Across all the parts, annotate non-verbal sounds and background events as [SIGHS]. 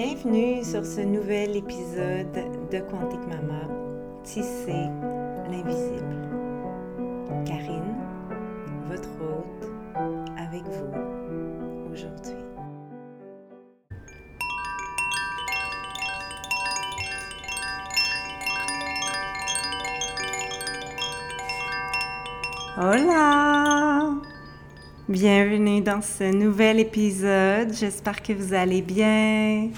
Bienvenue sur ce nouvel épisode de Quantique Mama, Tisser l'invisible. Karine, votre hôte, avec vous aujourd'hui. Hola! Bienvenue dans ce nouvel épisode. J'espère que vous allez bien.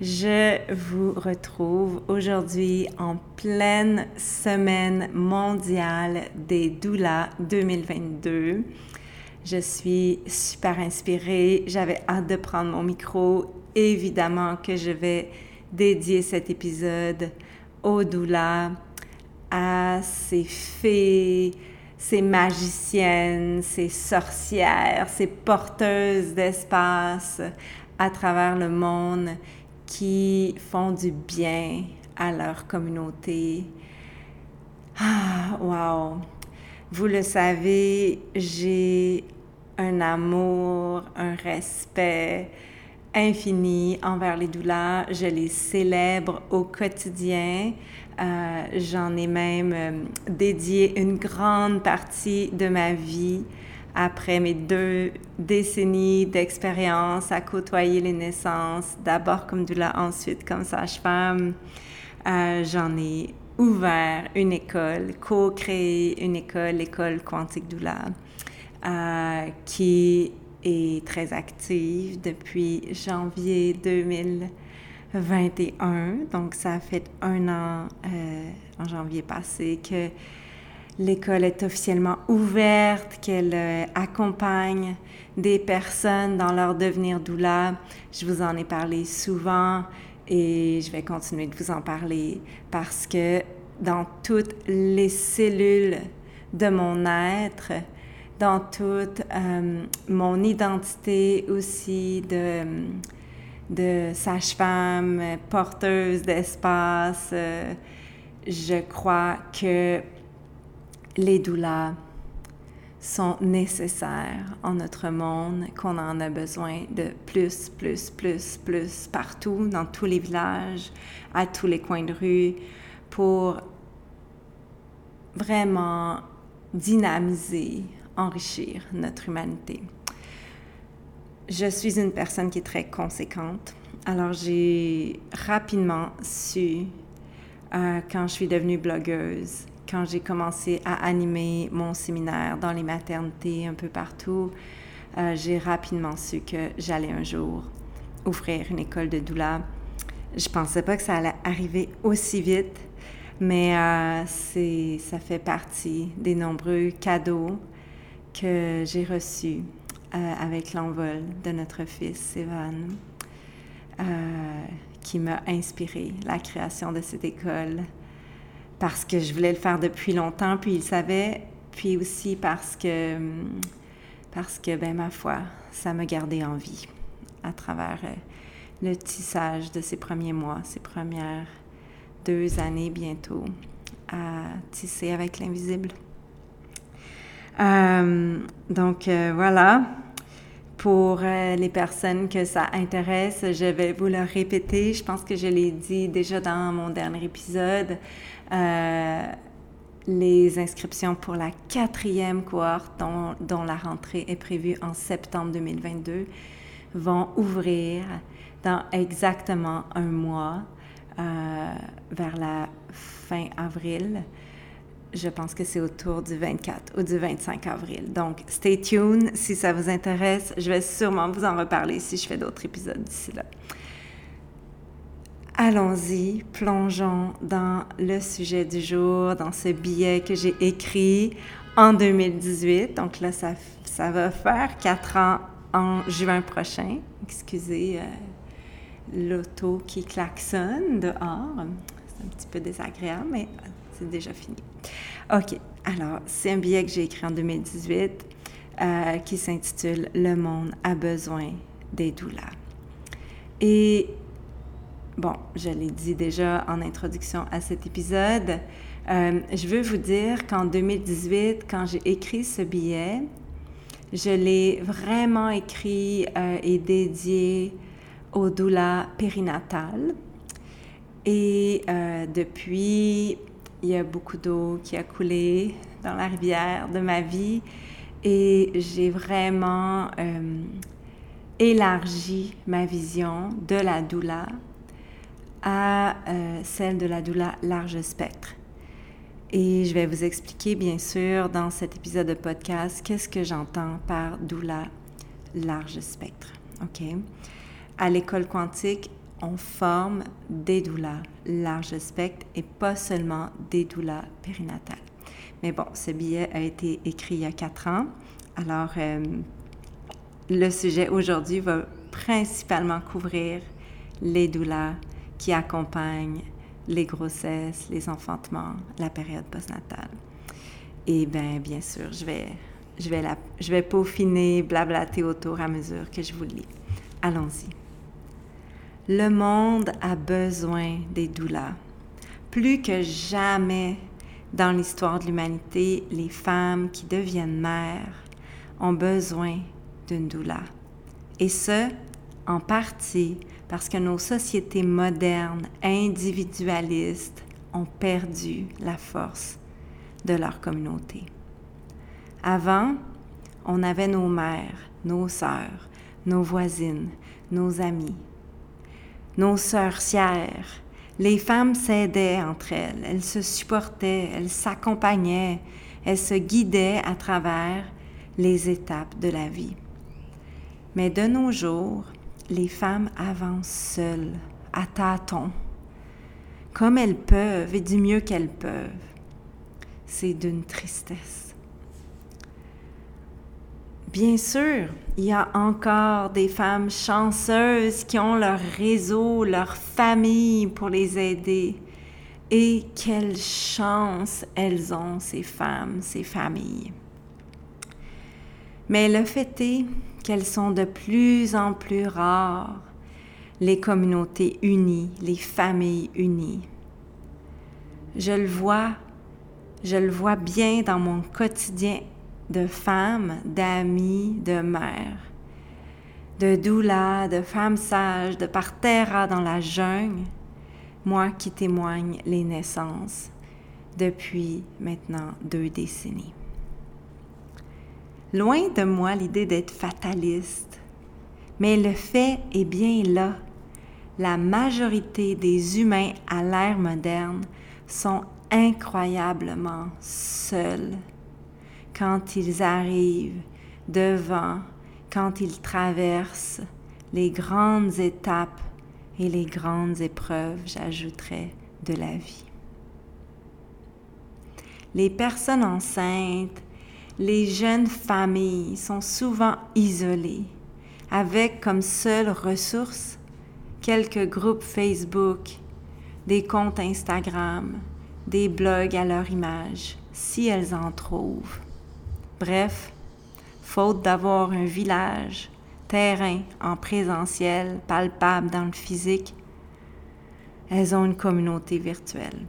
Je vous retrouve aujourd'hui en pleine semaine mondiale des doulas 2022. Je suis super inspirée. J'avais hâte de prendre mon micro. Évidemment que je vais dédier cet épisode aux doulas, à ces fées, ces magiciennes, ces sorcières, ces porteuses d'espace à travers le monde qui font du bien à leur communauté. Ah, wow! Vous le savez, j'ai un amour, un respect infini envers les douleurs. Je les célèbre au quotidien. Euh, j'en ai même euh, dédié une grande partie de ma vie après mes deux décennies d'expérience à côtoyer les naissances, d'abord comme doula, ensuite comme sage-femme. Euh, j'en ai ouvert une école, co-créé une école, l'école Quantique Doula, qui est très active depuis janvier 2000. 21. Donc, ça a fait un an euh, en janvier passé que l'école est officiellement ouverte, qu'elle euh, accompagne des personnes dans leur devenir doula. Je vous en ai parlé souvent et je vais continuer de vous en parler parce que dans toutes les cellules de mon être, dans toute euh, mon identité aussi de de sage-femme, porteuse d'espace. Euh, je crois que les doulas sont nécessaires en notre monde, qu'on en a besoin de plus, plus, plus, plus partout, dans tous les villages, à tous les coins de rue, pour vraiment dynamiser, enrichir notre humanité. Je suis une personne qui est très conséquente. Alors, j'ai rapidement su, euh, quand je suis devenue blogueuse, quand j'ai commencé à animer mon séminaire dans les maternités un peu partout, euh, j'ai rapidement su que j'allais un jour ouvrir une école de doula. Je pensais pas que ça allait arriver aussi vite, mais euh, c'est, ça fait partie des nombreux cadeaux que j'ai reçus euh, avec l'envol de notre fils Evan, qui m'a inspiré la création de cette école parce que je voulais le faire depuis longtemps, puis il savait, puis aussi parce que, parce que, ben ma foi, ça me gardait en vie à travers euh, le tissage de ces premiers mois, ces premières deux années bientôt à tisser avec l'invisible. donc voilà, pour euh, les personnes que ça intéresse, je vais vous le répéter. Je pense que je l'ai dit déjà dans mon dernier épisode. Euh, les inscriptions pour la quatrième cohorte, dont, la rentrée est prévue en septembre 2022, vont ouvrir dans exactement un mois, euh, vers la fin avril je pense que c'est autour du 24 ou du 25 avril. Donc, stay tuned si ça vous intéresse. Je vais sûrement vous en reparler si je fais d'autres épisodes d'ici là. Allons-y, plongeons dans le sujet du jour, dans ce billet que j'ai écrit en 2018. Donc là, ça, va faire quatre ans en juin prochain. Excusez euh, l'auto qui klaxonne dehors. C'est un petit peu désagréable, mais c'est déjà fini. OK. Alors, c'est un billet que j'ai écrit en 2018 euh, qui s'intitule Le monde a besoin des douleurs. Et bon, je l'ai dit déjà en introduction à cet épisode, euh, je veux vous dire qu'en 2018, quand j'ai écrit ce billet, je l'ai vraiment écrit euh, et dédié au doula périnatal. Et euh, depuis, il y a beaucoup d'eau qui a coulé dans la rivière de ma vie et j'ai vraiment euh, élargi ma vision de la doula à euh, celle de la doula large spectre. Et je vais vous expliquer, bien sûr, dans cet épisode de podcast, qu'est-ce que j'entends par doula large spectre. OK? À l'école quantique, on forme des doulas large spectre et pas seulement des doulas périnatales. Mais bon, ce billet a été écrit il y a quatre ans. Alors, euh, le sujet aujourd'hui va principalement couvrir les doulas qui accompagnent les grossesses, les enfantements, la période postnatale. Et bien, bien sûr, je vais, je vais, la, je vais peaufiner, blablater autour à mesure que je vous lis. Allons-y. Le monde a besoin des doulas. Plus que jamais dans l'histoire de l'humanité, les femmes qui deviennent mères ont besoin d'une doula. Et ce, en partie parce que nos sociétés modernes, individualistes, ont perdu la force de leur communauté. Avant, on avait nos mères, nos sœurs, nos voisines, nos amis, nos sorcières. Les femmes s'aidaient entre elles, elles se supportaient, elles s'accompagnaient, elles se guidaient à travers les étapes de la vie. Mais de nos jours, les femmes avancent seules, à tâtons, comme elles peuvent et du mieux qu'elles peuvent. C'est d'une tristesse. Bien sûr, il y a encore des femmes chanceuses qui ont leur réseau, leur famille pour les aider. Et quelle chance elles ont, ces femmes, ces familles. Mais le fait est qu'elles sont de plus en plus rares, les communautés unies, les familles unies. Je le vois, je le vois bien dans mon quotidien de femmes, d'amis, de mères, de doulas, de femmes sages, de parterres dans la jungle, moi qui témoigne les naissances depuis maintenant deux décennies. Loin de moi l'idée d'être fataliste, mais le fait est bien là. La majorité des humains à l'ère moderne sont incroyablement seuls quand ils arrivent devant, quand ils traversent les grandes étapes et les grandes épreuves, j'ajouterais, de la vie. Les personnes enceintes, les jeunes familles sont souvent isolées, avec comme seule ressource quelques groupes Facebook, des comptes Instagram, des blogs à leur image, si elles en trouvent. Bref, faute d'avoir un village, terrain en présentiel, palpable dans le physique, elles ont une communauté virtuelle.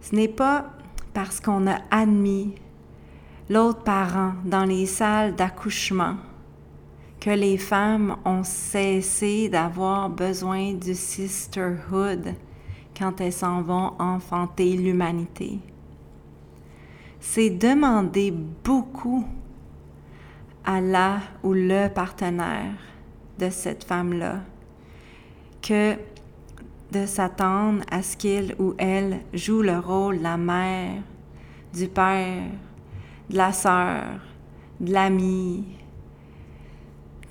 Ce n'est pas parce qu'on a admis l'autre parent dans les salles d'accouchement que les femmes ont cessé d'avoir besoin du sisterhood quand elles s'en vont enfanter l'humanité c'est demander beaucoup à la ou le partenaire de cette femme-là que de s'attendre à ce qu'il ou elle joue le rôle de la mère, du père, de la sœur, de l'ami,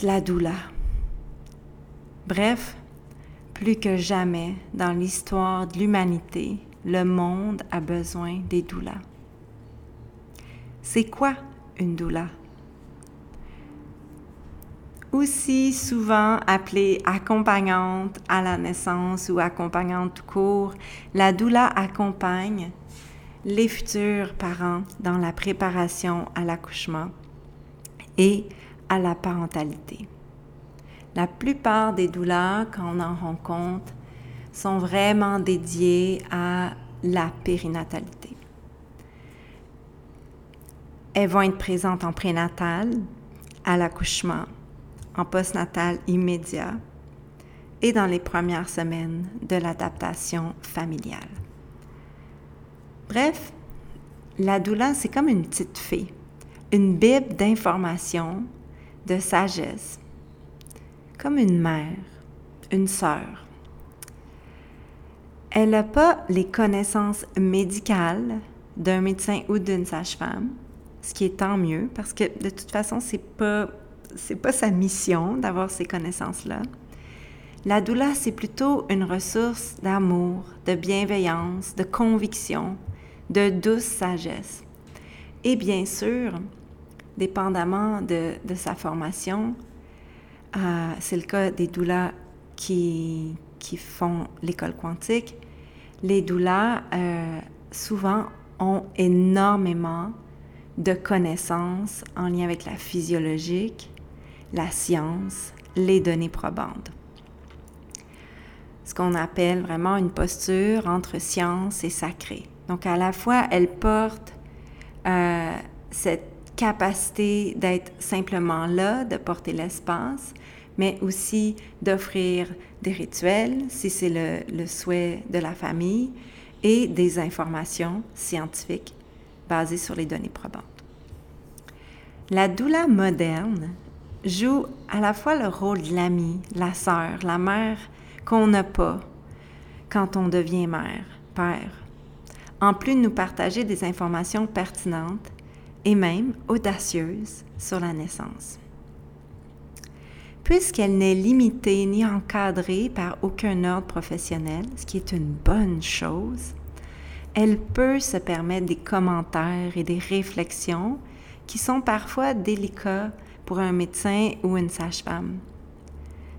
de la doula. Bref, plus que jamais dans l'histoire de l'humanité, le monde a besoin des doulas. C'est quoi une doula? Aussi souvent appelée accompagnante à la naissance ou accompagnante tout court, la doula accompagne les futurs parents dans la préparation à l'accouchement et à la parentalité. La plupart des doulas, quand on en rencontre, sont vraiment dédiées à la périnatalité. Elles vont être présentes en prénatal, à l'accouchement, en postnatal immédiat et dans les premières semaines de l'adaptation familiale. Bref, la doula, c'est comme une petite fée, une bible d'informations, de sagesse, comme une mère, une sœur. Elle n'a pas les connaissances médicales d'un médecin ou d'une sage-femme, ce qui est tant mieux parce que de toute façon, c'est pas pas sa mission d'avoir ces connaissances-là. La doula, c'est plutôt une ressource d'amour, de bienveillance, de conviction, de douce sagesse. Et bien sûr, dépendamment de, sa formation, euh, c'est le cas des doulas qui, qui font l'école quantique, les doulas euh, souvent ont énormément de connaissances en lien avec la physiologique, la science, les données probantes. Ce qu'on appelle vraiment une posture entre science et sacré. Donc à la fois, elle porte euh, cette capacité d'être simplement là, de porter l'espace, mais aussi d'offrir des rituels, si c'est le, le, souhait de la famille, et des informations scientifiques basées sur les données probantes. La doula moderne joue à la fois le rôle de l'ami, la sœur, la mère qu'on n'a pas quand on devient mère, père, en plus de nous partager des informations pertinentes et même audacieuses sur la naissance. Puisqu'elle n'est limitée ni encadrée par aucun ordre professionnel, ce qui est une bonne chose, elle peut se permettre des commentaires et des réflexions qui sont parfois délicats pour un médecin ou une sage-femme.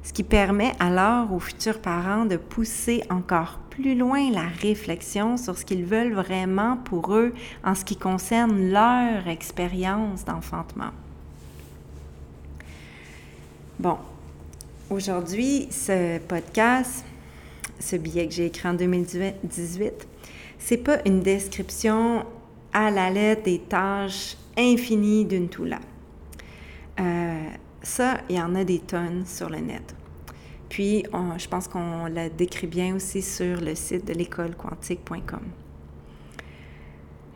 Ce qui permet alors aux futurs parents de pousser encore plus loin la réflexion sur ce qu'ils veulent vraiment pour eux en ce qui concerne leur expérience d'enfantement. Bon, aujourd'hui, ce podcast, ce billet que j'ai écrit en 2018, c'est pas une description à la lettre des tâches infinies d'une toula. Euh, ça, il y en a des tonnes sur le net. Puis, je pense qu'on la décrit bien aussi sur le site de l'écolequantique.com.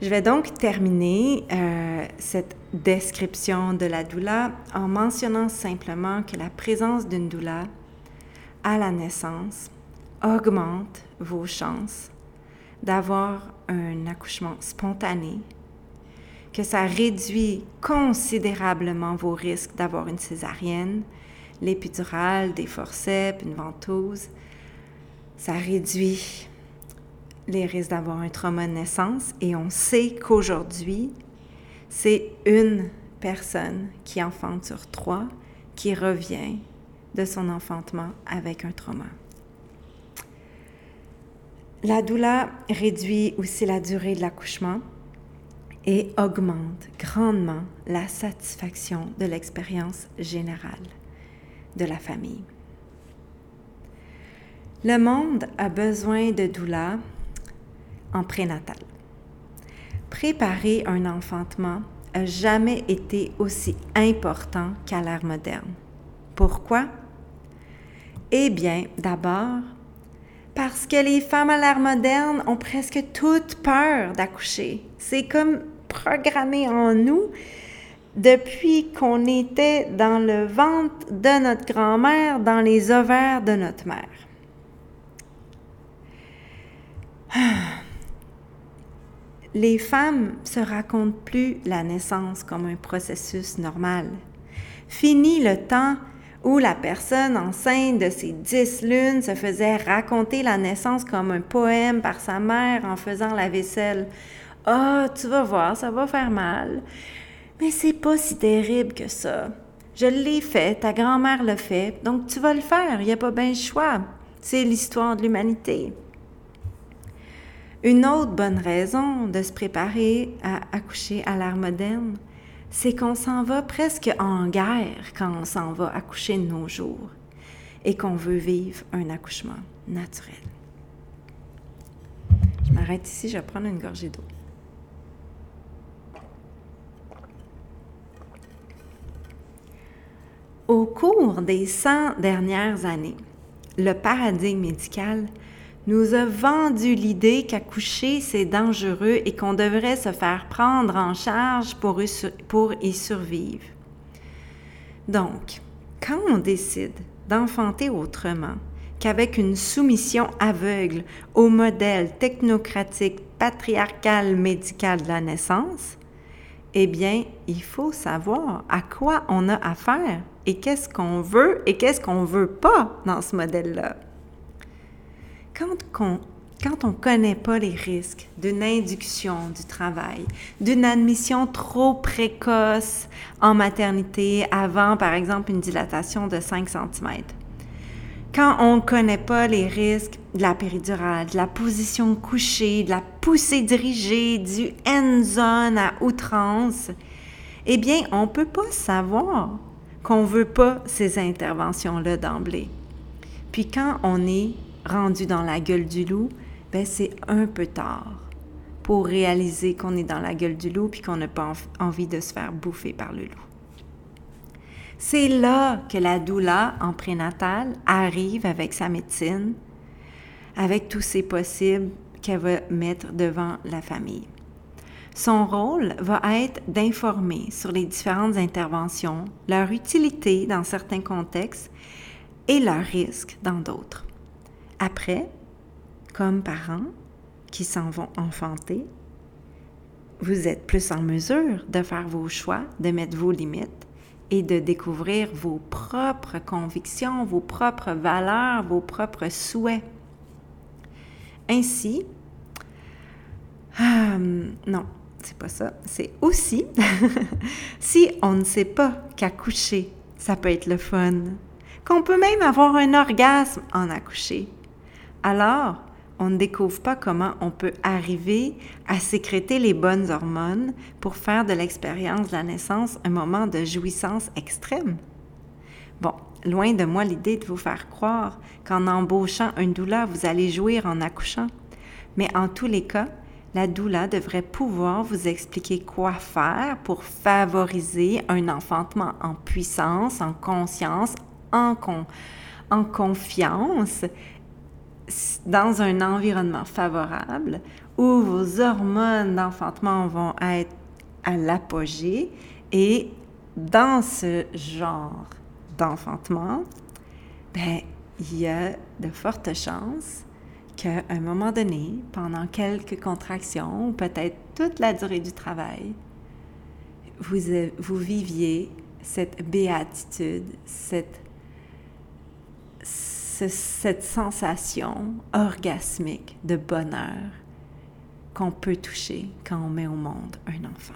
Je vais donc terminer euh, cette description de la doula en mentionnant simplement que la présence d'une doula à la naissance augmente vos chances d'avoir un accouchement spontané, que ça réduit considérablement vos risques d'avoir une césarienne, l'épidurale, des forceps, une ventouse. Ça réduit les risques d'avoir un trauma de naissance et on sait qu'aujourd'hui, c'est une personne qui enfante sur trois qui revient de son enfantement avec un trauma. La douleur réduit aussi la durée de l'accouchement et augmente grandement la satisfaction de l'expérience générale de la famille. Le monde a besoin de doula en prénatal. Préparer un enfantement n'a jamais été aussi important qu'à l'ère moderne. Pourquoi? Eh bien, d'abord, parce que les femmes à l'ère moderne ont presque toutes peur d'accoucher. C'est comme programmé en nous depuis qu'on était dans le ventre de notre grand-mère, dans les ovaires de notre mère. [SIGHS] Les femmes se racontent plus la naissance comme un processus normal. Fini le temps où la personne enceinte de ses dix lunes se faisait raconter la naissance comme un poème par sa mère en faisant la vaisselle. Ah, tu vas voir, ça va faire mal. Mais c'est pas si terrible que ça. Je l'ai fait, ta grand-mère l'a fait, donc tu vas le faire, il n'y a pas bien le choix. C'est l'histoire de l'humanité. Une autre bonne raison de se préparer à accoucher à l'ère moderne, c'est qu'on s'en va presque en guerre quand on s'en va accoucher de nos jours et qu'on veut vivre un accouchement naturel. Je m'arrête ici, je vais prendre une gorgée d'eau. Au cours des 100 dernières années, le paradigme médical nous a vendu l'idée qu'accoucher, c'est dangereux et qu'on devrait se faire prendre en charge pour, y survivre. Donc, quand on décide d'enfanter autrement qu'avec une soumission aveugle au modèle technocratique, patriarcal, médical de la naissance, eh bien, il faut savoir à quoi on a affaire et qu'est-ce qu'on veut et qu'est-ce qu'on ne veut pas dans ce modèle-là. Quand, quand on ne connaît pas les risques d'une induction du travail, d'une admission trop précoce en maternité avant, par exemple, une dilatation de 5 cm, quand on ne connaît pas les risques de la péridurale, de la position couchée, de la poussée dirigée, du end-zone à outrance, eh bien, on ne peut pas savoir qu'on ne veut pas ces interventions-là d'emblée. Puis quand on est rendu dans la gueule du loup, ben c'est un peu tard pour réaliser qu'on est dans la gueule du loup puis qu'on n'a pas envie de se faire bouffer par le loup. C'est là que la doula en prénatal arrive avec sa médecine, avec tous ses possibles qu'elle va mettre devant la famille. Son rôle va être d'informer sur les différentes interventions, leur utilité dans certains contextes et leurs risques dans d'autres. Après, comme parents qui s'en vont enfanter, vous êtes plus en mesure de faire vos choix, de mettre vos limites et de découvrir vos propres convictions, vos propres valeurs, vos propres souhaits. Ainsi, euh, non, c'est pas ça, c'est aussi [LAUGHS] si on ne sait pas qu'accoucher, ça peut être le fun, qu'on peut même avoir un orgasme en accoucher. Alors, on ne découvre pas comment on peut arriver à sécréter les bonnes hormones pour faire de l'expérience de la naissance un moment de jouissance extrême. Bon, loin de moi l'idée de vous faire croire qu'en embauchant un doula, vous allez jouir en accouchant. Mais en tous les cas, la doula devrait pouvoir vous expliquer quoi faire pour favoriser un enfantement en puissance, en conscience, en, en confiance dans un environnement favorable où vos hormones d'enfantement vont être à l'apogée et dans ce genre d'enfantement, ben, il y a de fortes chances qu'à un moment donné, pendant quelques contractions ou peut-être toute la durée du travail, vous, vous viviez cette béatitude, cette cette sensation orgasmique de bonheur qu'on peut toucher quand on met au monde un enfant.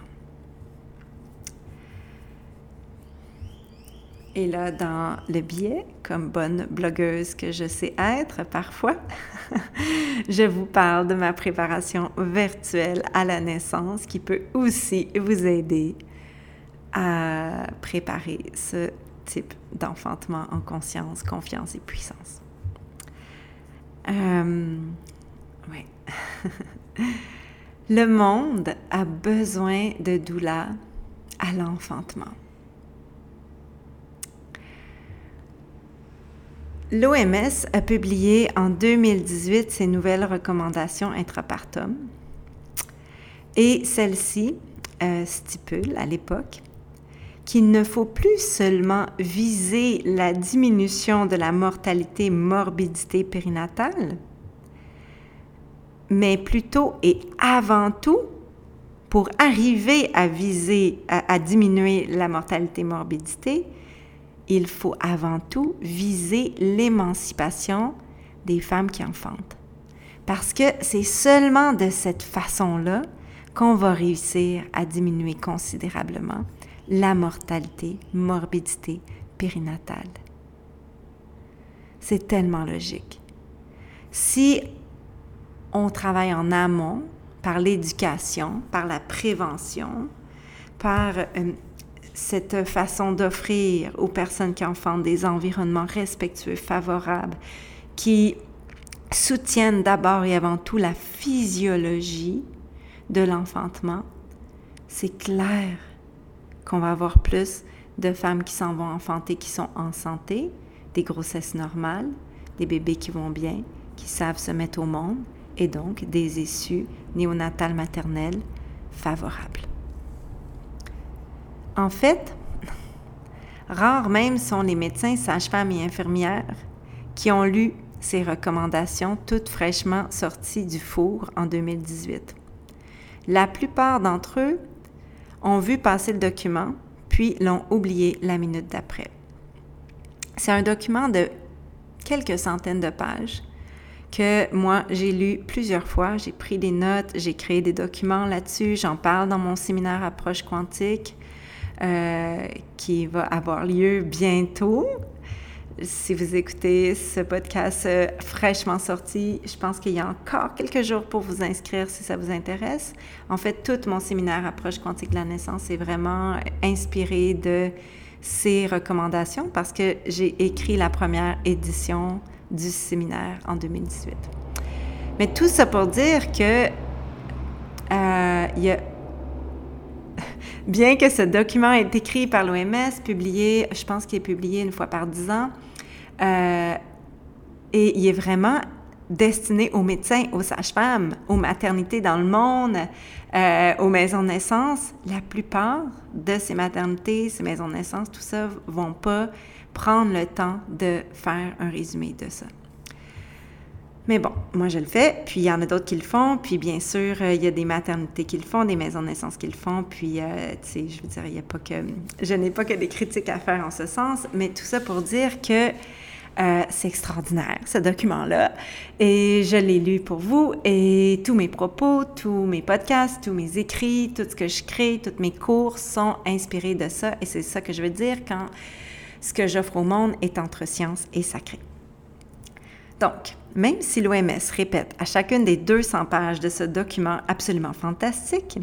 Et là, dans le biais, comme bonne blogueuse que je sais être parfois, [LAUGHS] je vous parle de ma préparation virtuelle à la naissance qui peut aussi vous aider à préparer ce type d'enfantement en conscience, confiance et puissance. Euh, [LAUGHS] Le monde a besoin de doula à l'enfantement. L'OMS a publié en 2018 ses nouvelles recommandations intrapartum et celles-ci euh, stipulent à l'époque qu'il ne faut plus seulement viser la diminution de la mortalité morbidité périnatale, mais plutôt et avant tout, pour arriver à viser, à, diminuer la mortalité morbidité, il faut avant tout viser l'émancipation des femmes qui enfantent. Parce que c'est seulement de cette façon-là qu'on va réussir à diminuer considérablement la mortalité, morbidité périnatale. C'est tellement logique. Si on travaille en amont, par l'éducation, par la prévention, par euh, cette façon d'offrir aux personnes qui enfantent des environnements respectueux, favorables, qui soutiennent d'abord et avant tout la physiologie de l'enfantement, c'est clair qu'on va avoir plus de femmes qui s'en vont enfanter, qui sont en santé, des grossesses normales, des bébés qui vont bien, qui savent se mettre au monde, et donc des issues néonatales maternelles favorables. En fait, [LAUGHS] rares même sont les médecins, sages-femmes et infirmières qui ont lu ces recommandations toutes fraîchement sorties du four en 2018. La plupart d'entre eux ont vu passer le document, puis l'ont oublié la minute d'après. C'est un document de quelques centaines de pages que moi, j'ai lu plusieurs fois. J'ai pris des notes, j'ai créé des documents là-dessus. J'en parle dans mon séminaire Approche quantique euh, qui va avoir lieu bientôt. Si vous écoutez ce podcast euh, fraîchement sorti, je pense qu'il y a encore quelques jours pour vous inscrire si ça vous intéresse. En fait, tout mon séminaire Approche quantique de la naissance est vraiment inspiré de ces recommandations parce que j'ai écrit la première édition du séminaire en 2018. Mais tout ça pour dire que euh, [LAUGHS] bien que ce document est écrit par l'OMS, publié, je pense qu'il est publié une fois par dix ans, euh, et il est vraiment destiné aux médecins, aux sages-femmes, aux maternités dans le monde, euh, aux maisons de naissance. La plupart de ces maternités, ces maisons de naissance, tout ça, vont pas prendre le temps de faire un résumé de ça. Mais bon, moi je le fais, puis il y en a d'autres qui le font, puis bien sûr, euh, il y a des maternités qui le font, des maisons de naissance qui le font, puis tu sais, je veux dire, il n'y a pas que. Je n'ai pas que des critiques à faire en ce sens, mais tout ça pour dire que euh, c'est extraordinaire, ce document-là. Et je l'ai lu pour vous, et tous mes propos, tous mes podcasts, tous mes écrits, tout ce que je crée, tous mes cours sont inspirés de ça, et c'est ça que je veux dire quand ce que j'offre au monde est entre science et sacré. Donc, même si l'OMS répète à chacune des 200 pages de ce document absolument fantastique,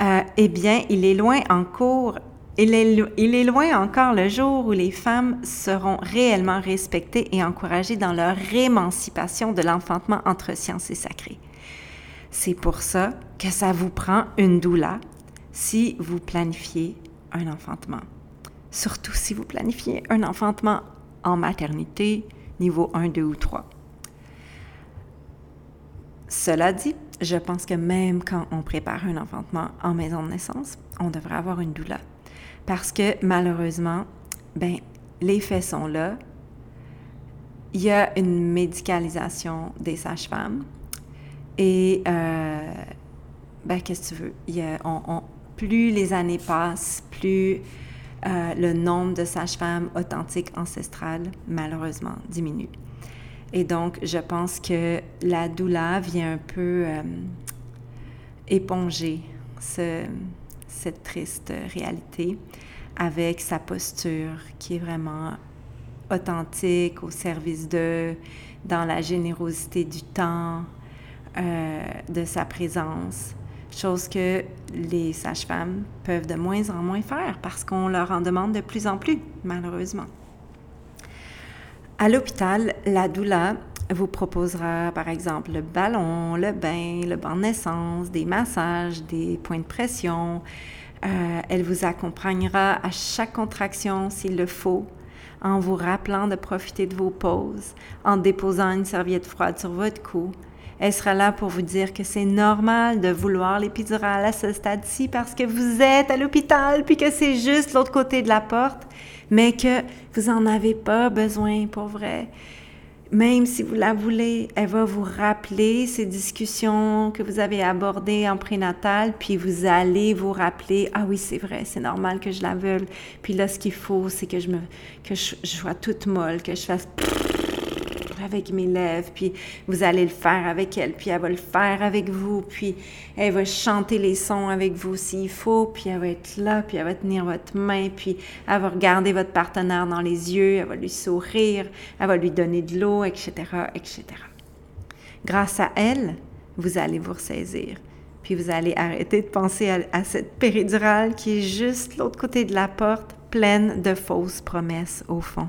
euh, eh bien, il est loin en cours, il est, loin encore le jour où les femmes seront réellement respectées et encouragées dans leur émancipation de l'enfantement entre science et sacré. C'est pour ça que ça vous prend une doula si vous planifiez un enfantement. Surtout si vous planifiez un enfantement en maternité, niveau 1, 2 ou 3. Cela dit, je pense que même quand on prépare un enfantement en maison de naissance, on devrait avoir une doula. Parce que malheureusement, ben, les faits sont là. Il y a une médicalisation des sages-femmes. Et, euh, ben, qu'est-ce que tu veux? Plus les années passent, plus euh, le nombre de sages-femmes authentiques ancestrales, malheureusement, diminue. Et donc, je pense que la doula vient un peu euh, éponger cette triste réalité avec sa posture qui est vraiment authentique, au service de, dans la générosité du temps, euh, de sa présence, chose que les sages-femmes peuvent de moins en moins faire parce qu'on leur en demande de plus en plus, malheureusement. À l'hôpital, la doula vous proposera par exemple le ballon, le bain, le banc de naissance, des massages, des points de pression. Euh, elle vous accompagnera à chaque contraction s'il le faut, en vous rappelant de profiter de vos pauses, en déposant une serviette froide sur votre cou. Elle sera là pour vous dire que c'est normal de vouloir l'épidurale à ce stade-ci parce que vous êtes à l'hôpital puis que c'est juste l'autre côté de la porte mais que vous n'en avez pas besoin pour vrai. Même si vous la voulez, elle va vous rappeler ces discussions que vous avez abordées en prénatal, puis vous allez vous rappeler, ah oui, c'est vrai, c'est normal que je la veuille. Puis là, ce qu'il faut, c'est que je me, que je, je sois toute molle, que je fasse avec mes lèvres, puis vous allez le faire avec elle, puis elle va le faire avec vous, puis elle va chanter les sons avec vous s'il faut, puis elle va être là, puis elle va tenir votre main, puis elle va regarder votre partenaire dans les yeux, elle va lui sourire, elle va lui donner de l'eau, etc., etc. Grâce à elle, vous allez vous ressaisir. Puis vous allez arrêter de penser à, cette péridurale qui est juste l'autre côté de la porte, pleine de fausses promesses au fond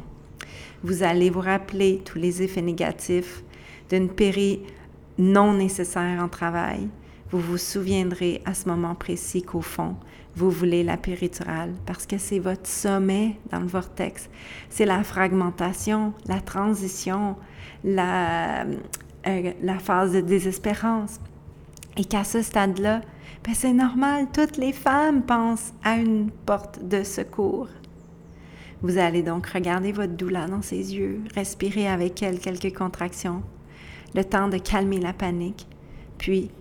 vous allez vous rappeler tous les effets négatifs d'une péri non nécessaire en travail. vous vous souviendrez à ce moment précis qu'au fond, vous voulez la péridurale parce que c'est votre sommet dans le vortex. C'est la fragmentation, la transition, la, euh, la phase de désespérance. Et qu'à ce stade-là, ben c'est normal, toutes les femmes pensent à une porte de secours. Vous allez donc regarder votre douleur dans ses yeux, respirer avec elle quelques contractions, le temps de calmer la panique, puis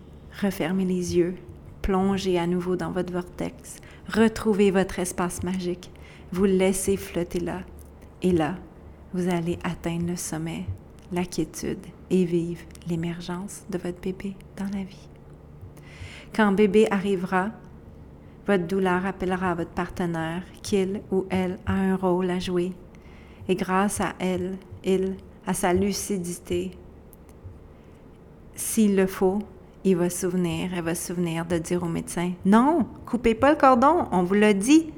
refermer les yeux, plonger à nouveau dans votre vortex, retrouver votre espace magique, vous laissez flotter là, et là, vous allez atteindre le sommet, la quiétude et vivre l'émergence de votre bébé dans la vie. Quand bébé arrivera, votre douleur appellera votre partenaire qu'il ou elle a un rôle à jouer. Et grâce à elle, il, à sa lucidité, s'il le faut, il va se souvenir, elle va se souvenir de dire au médecin Non, coupez pas le cordon, on vous l'a dit.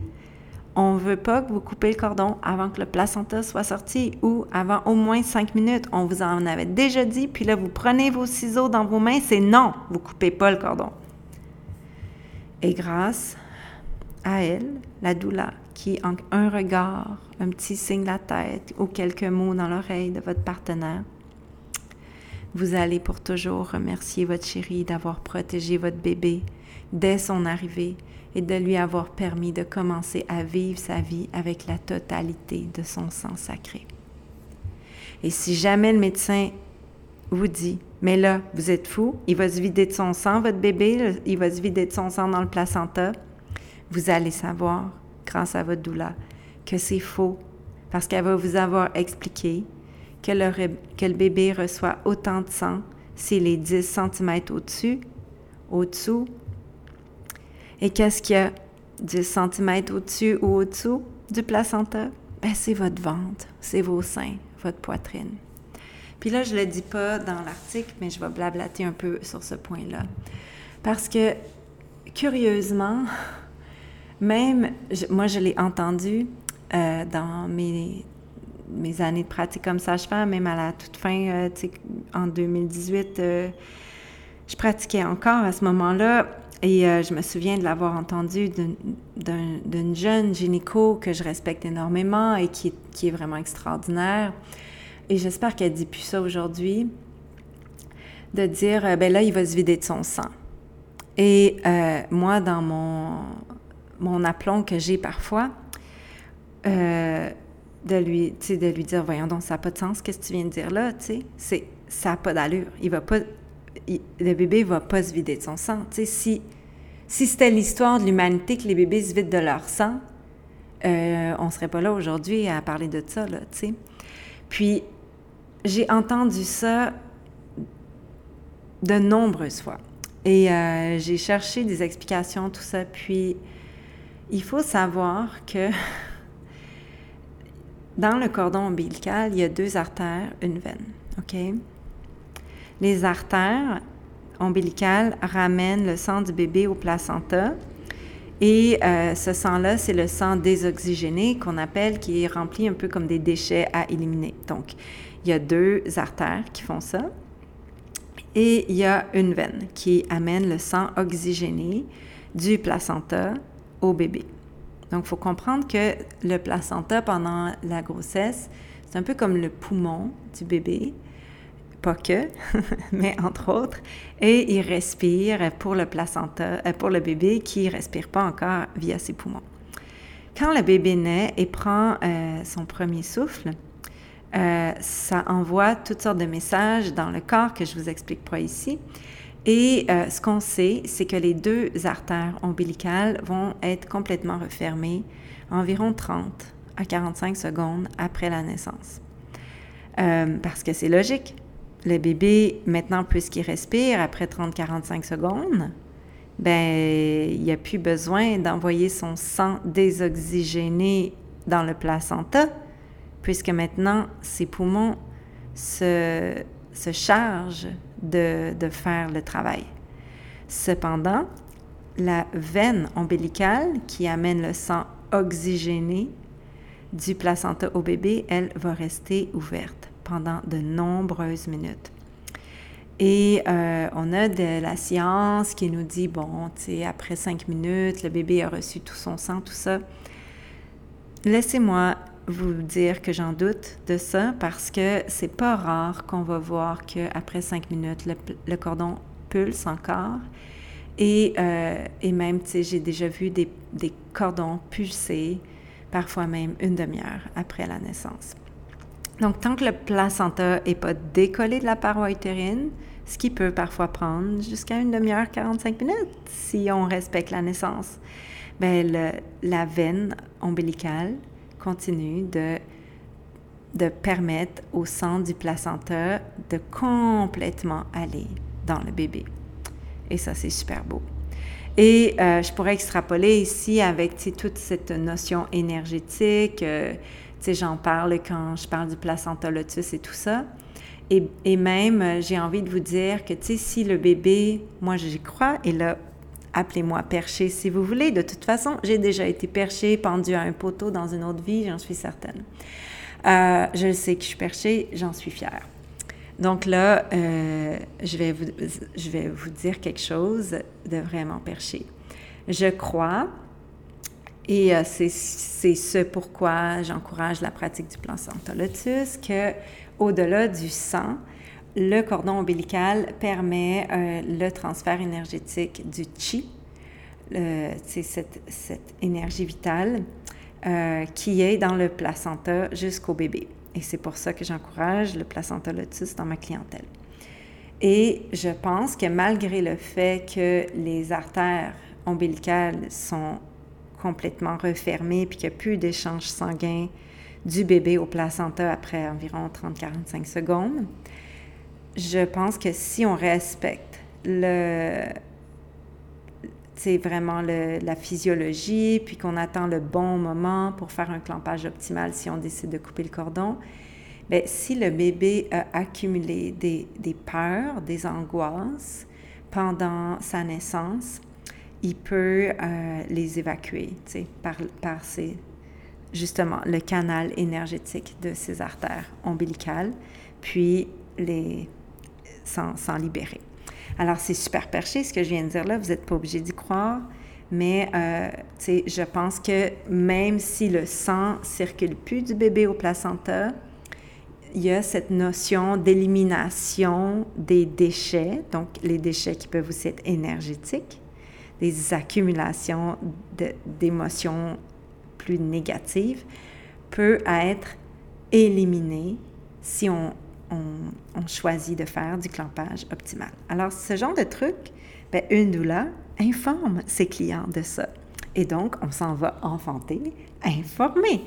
On ne veut pas que vous coupez le cordon avant que le placenta soit sorti ou avant au moins cinq minutes. On vous en avait déjà dit, puis là, vous prenez vos ciseaux dans vos mains, c'est non, vous coupez pas le cordon. Et grâce à elle, la doula, qui en un regard, un petit signe de la tête ou quelques mots dans l'oreille de votre partenaire, vous allez pour toujours remercier votre chérie d'avoir protégé votre bébé dès son arrivée et de lui avoir permis de commencer à vivre sa vie avec la totalité de son sang sacré. Et si jamais le médecin vous dit, mais là, vous êtes fou, il va se vider de son sang, votre bébé, il va se vider de son sang dans le placenta, vous allez savoir, grâce à votre douleur, que c'est faux, parce qu'elle va vous avoir expliqué que le, bébé reçoit autant de sang s'il est 10 cm au-dessus, au-dessous. Et qu'est-ce qu'il y a 10 cm au-dessus ou au-dessous du placenta? Ben, c'est votre ventre, c'est vos seins, votre poitrine. Puis là, je ne le dis pas dans l'article, mais je vais blablater un peu sur ce point-là. Parce que, curieusement, [LAUGHS] même, moi, je l'ai entendu euh, dans mes années de pratique comme sage-femme, même à la toute fin, euh, en 2018, euh, je pratiquais encore à ce moment-là. Et euh, je me souviens de l'avoir entendu d'une jeune gynéco que je respecte énormément et qui est vraiment extraordinaire. Et j'espère qu'elle dit plus ça aujourd'hui, de dire, ben là, il va se vider de son sang. Et moi, dans mon, mon aplomb que j'ai parfois, de lui, de lui dire, voyons donc, ça n'a pas de sens, qu'est-ce que tu viens de dire là, tu sais, ça n'a pas d'allure. Il va pas, le bébé va pas se vider de son sang. Tu sais, si, si c'était l'histoire de l'humanité que les bébés se vident de leur sang, euh, on serait pas là aujourd'hui à parler de ça, là, tu sais. Puis, j'ai entendu ça de nombreuses fois. Et euh, j'ai cherché des explications, tout ça. Puis, il faut savoir que [LAUGHS] Dans le cordon ombilical, il y a deux artères, une veine. OK? Les artères ombilicales ramènent le sang du bébé au placenta. Et euh, ce sang-là, c'est le sang désoxygéné qu'on appelle, qui est rempli un peu comme des déchets à éliminer. Donc, il y a deux artères qui font ça. Et il y a une veine qui amène le sang oxygéné du placenta au bébé. Donc, il faut comprendre que le placenta, pendant la grossesse, c'est un peu comme le poumon du bébé, pas que, [LAUGHS] mais entre autres, et il respire pour le placenta, euh, pour le bébé qui ne respire pas encore via ses poumons. Quand le bébé naît et prend euh, son premier souffle, euh, ça envoie toutes sortes de messages dans le corps que je vous explique pas ici. Et euh, ce qu'on sait, c'est que les deux artères ombilicales vont être complètement refermées environ 30 à 45 secondes après la naissance. Euh, parce que c'est logique. Le bébé, maintenant, puisqu'il respire après 30-45 secondes, ben, il n'y a plus besoin d'envoyer son sang désoxygéné dans le placenta, puisque maintenant, ses poumons se, se chargent de, faire le travail. Cependant, la veine ombilicale qui amène le sang oxygéné du placenta au bébé, elle va rester ouverte pendant de nombreuses minutes. Et euh, on a de la science qui nous dit, bon, tu sais, après cinq minutes, le bébé a reçu tout son sang, tout ça. Laissez-moi vous dire que j'en doute de ça parce que c'est pas rare qu'on va voir qu'après cinq minutes, le, cordon pulse encore. Et, euh, et même, tu sais, j'ai déjà vu des, des cordons pulser, parfois même une demi-heure après la naissance. Donc, tant que le placenta n'est pas décollé de la paroi utérine, ce qui peut parfois prendre jusqu'à une demi-heure, 45 minutes, si on respecte la naissance, bien, la veine ombilicale continue de, permettre au sang du placenta de complètement aller dans le bébé. Et ça, c'est super beau. Et euh, je pourrais extrapoler ici avec toute cette notion énergétique. Euh, j'en parle quand je parle du placenta lotus et tout ça. Et, et même, euh, j'ai envie de vous dire que, si le bébé, moi j'y crois, et là, appelez-moi perché si vous voulez. De toute façon, j'ai déjà été perché, pendu à un poteau dans une autre vie, j'en suis certaine. Euh, je sais que je suis perchée, j'en suis fière. Donc là, euh, je, vais vous, je vais vous dire quelque chose de vraiment perché. Je crois et euh, c'est ce pourquoi j'encourage la pratique du placenta lotus, que au-delà du sang, le cordon ombilical permet euh, le transfert énergétique du chi, c'est cette, énergie vitale euh, qui est dans le placenta jusqu'au bébé. Et c'est pour ça que j'encourage le placenta lotus dans ma clientèle. Et je pense que malgré le fait que les artères ombilicales sont complètement refermé puis qu'il n'y a plus d'échange sanguin du bébé au placenta après environ 30-45 secondes. Je pense que si on respecte le, c'est vraiment la physiologie, puis qu'on attend le bon moment pour faire un clampage optimal si on décide de couper le cordon, bien, si le bébé a accumulé des, des peurs, des angoisses pendant sa naissance, il peut euh, les évacuer par, par justement le canal énergétique de ses artères ombilicales, puis les s'en libérer. Alors, c'est super perché ce que je viens de dire là, vous n'êtes pas obligé d'y croire, mais euh, je pense que même si le sang circule plus du bébé au placenta, il y a cette notion d'élimination des déchets, donc les déchets qui peuvent aussi être énergétiques, des accumulations d'émotions plus négatives peut être éliminé si on, on, choisit de faire du clampage optimal. Alors, ce genre de truc, ben, une doula informe ses clients de ça. Et donc, on s'en va enfanter informé.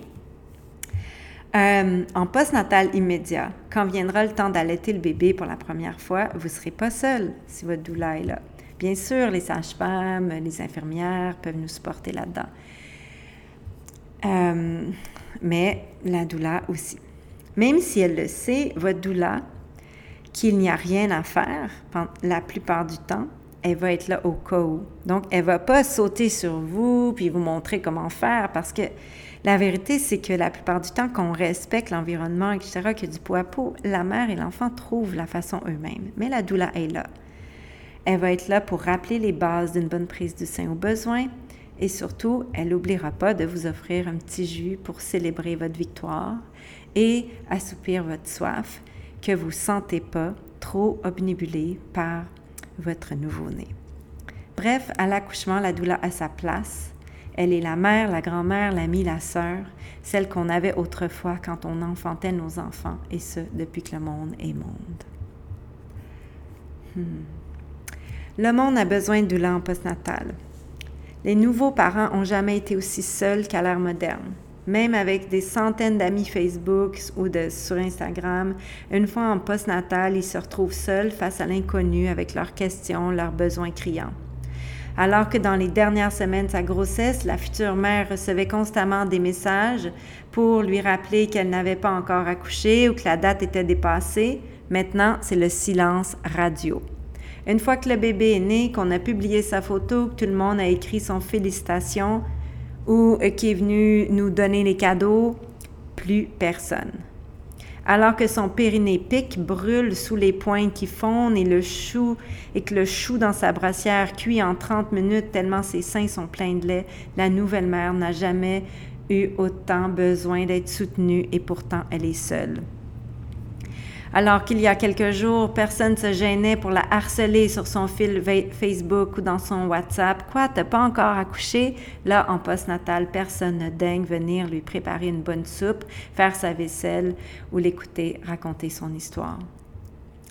Euh, en post-natal immédiat, quand viendra le temps d'allaiter le bébé pour la première fois, vous ne serez pas seul si votre doula est là. Bien sûr, les sages-femmes, les infirmières peuvent nous supporter là-dedans. Euh, mais la doula aussi. Même si elle le sait, votre doula, qu'il n'y a rien à faire la plupart du temps, elle va être là au cas où. Donc, elle va pas sauter sur vous puis vous montrer comment faire parce que la vérité, c'est que la plupart du temps, qu'on respecte l'environnement, etc., que du poids à peau, la mère et l'enfant trouvent la façon eux-mêmes. Mais la doula est là. Elle va être là pour rappeler les bases d'une bonne prise du sein au besoin et surtout, elle n'oubliera pas de vous offrir un petit jus pour célébrer votre victoire et assoupir votre soif que vous ne sentez pas trop obnubilé par votre nouveau-né. Bref, à l'accouchement, la doula a sa place. Elle est la mère, la grand-mère, l'amie, la sœur, celle qu'on avait autrefois quand on enfantait nos enfants, et ce, depuis que le monde est monde. Hmm. Le monde a besoin de doula en postnatal. Les nouveaux parents n'ont jamais été aussi seuls qu'à l'ère moderne. Même avec des centaines d'amis Facebook ou de, sur Instagram, une fois en postnatal, ils se retrouvent seuls face à l'inconnu avec leurs questions, leurs besoins criants. Alors que dans les dernières semaines de sa grossesse, la future mère recevait constamment des messages pour lui rappeler qu'elle n'avait pas encore accouché ou que la date était dépassée, maintenant c'est le silence radio. Une fois que le bébé est né, qu'on a publié sa photo, que tout le monde a écrit son félicitation ou qui est venu nous donner les cadeaux, plus personne. alors que son périnée pique, brûle sous les pointes qui fondent et le chou et que le chou dans sa brassière cuit en 30 minutes tellement ses seins sont pleins de lait, la nouvelle mère n'a jamais eu autant besoin d'être soutenue et pourtant elle est seule. Alors qu'il y a quelques jours, personne ne se gênait pour la harceler sur son fil Facebook ou dans son WhatsApp. Quoi, t'as pas encore accouché? Là, en post-natal, personne ne daigne venir lui préparer une bonne soupe, faire sa vaisselle ou l'écouter raconter son histoire.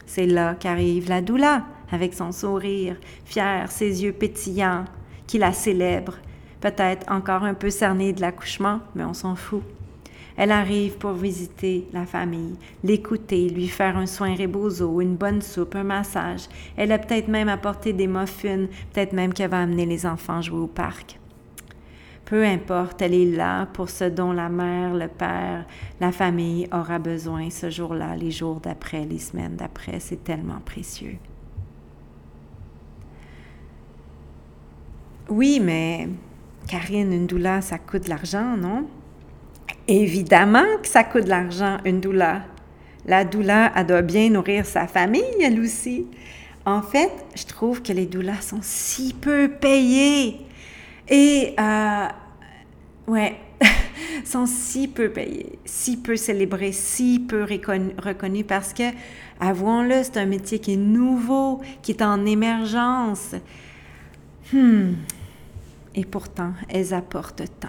C'est là qu'arrive la doula, avec son sourire, fier, ses yeux pétillants, qui la célèbre, peut-être encore un peu cerné de l'accouchement, mais on s'en fout. Elle arrive pour visiter la famille, l'écouter, lui faire un soin rebozo, une bonne soupe, un massage. Elle a peut-être même apporté des muffins, peut-être même qu'elle va amener les enfants jouer au parc. Peu importe, elle est là pour ce dont la mère, le père, la famille aura besoin ce jour-là, les jours d'après, les semaines d'après. C'est tellement précieux. Oui, mais Karine, une doula, ça coûte de l'argent, non? Évidemment que ça coûte de l'argent, une doula. La doula, elle doit bien nourrir sa famille, elle aussi. En fait, je trouve que les doulas sont si peu payés. Et, euh, ouais, [LAUGHS] sont si peu payés, si peu célébrés, si peu reconnus parce que, avouons-le, c'est un métier qui est nouveau, qui est en émergence. Hmm. Et pourtant, elles apportent tant.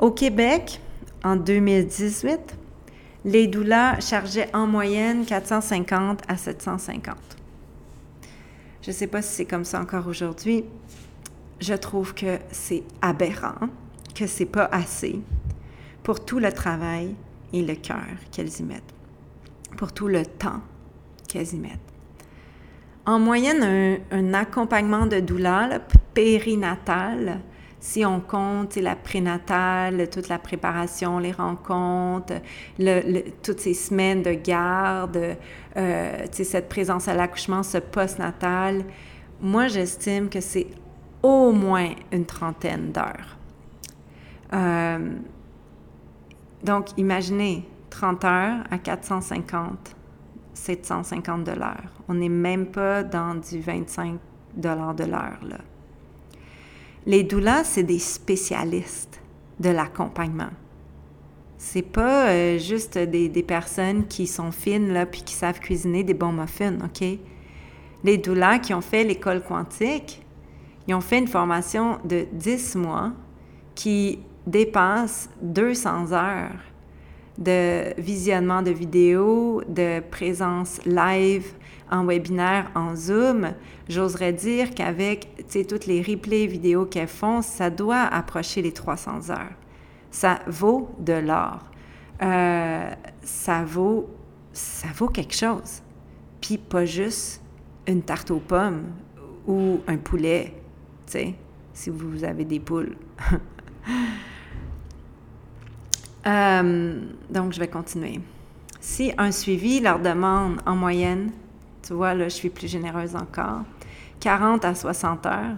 Au Québec, en 2018, les doulas chargeaient en moyenne 450 à 750. Je ne sais pas si c'est comme ça encore aujourd'hui. Je trouve que c'est aberrant, que c'est pas assez pour tout le travail et le cœur qu'elles y mettent, pour tout le temps qu'elles y mettent. En moyenne, un, accompagnement de doula périnatal si on compte la prénatale, toute la préparation, les rencontres, toutes ces semaines de garde, euh, cette présence à l'accouchement, ce post-natal, moi j'estime que c'est au moins une trentaine d'heures. Euh, donc imaginez 30 heures à 450, 750 dollars. On n'est même pas dans du 25 dollars de l'heure là. Les doulas, c'est des spécialistes de l'accompagnement. C'est pas euh, juste des, personnes qui sont fines là puis qui savent cuisiner des bons muffins, OK? Les doulas qui ont fait l'école quantique, ils ont fait une formation de 10 mois qui dépasse 200 heures de visionnement de vidéos, de présence live en webinaire, en Zoom, j'oserais dire qu'avec toutes les replays vidéo qu'elles font, ça doit approcher les 300 heures. Ça vaut de l'or. Euh, ça vaut ça vaut quelque chose. Puis pas juste une tarte aux pommes ou un poulet, si vous avez des poules. [LAUGHS] Euh, donc, je vais continuer. Si un suivi leur demande en moyenne tu vois, là, je suis plus généreuse encore. 40 à 60 heures.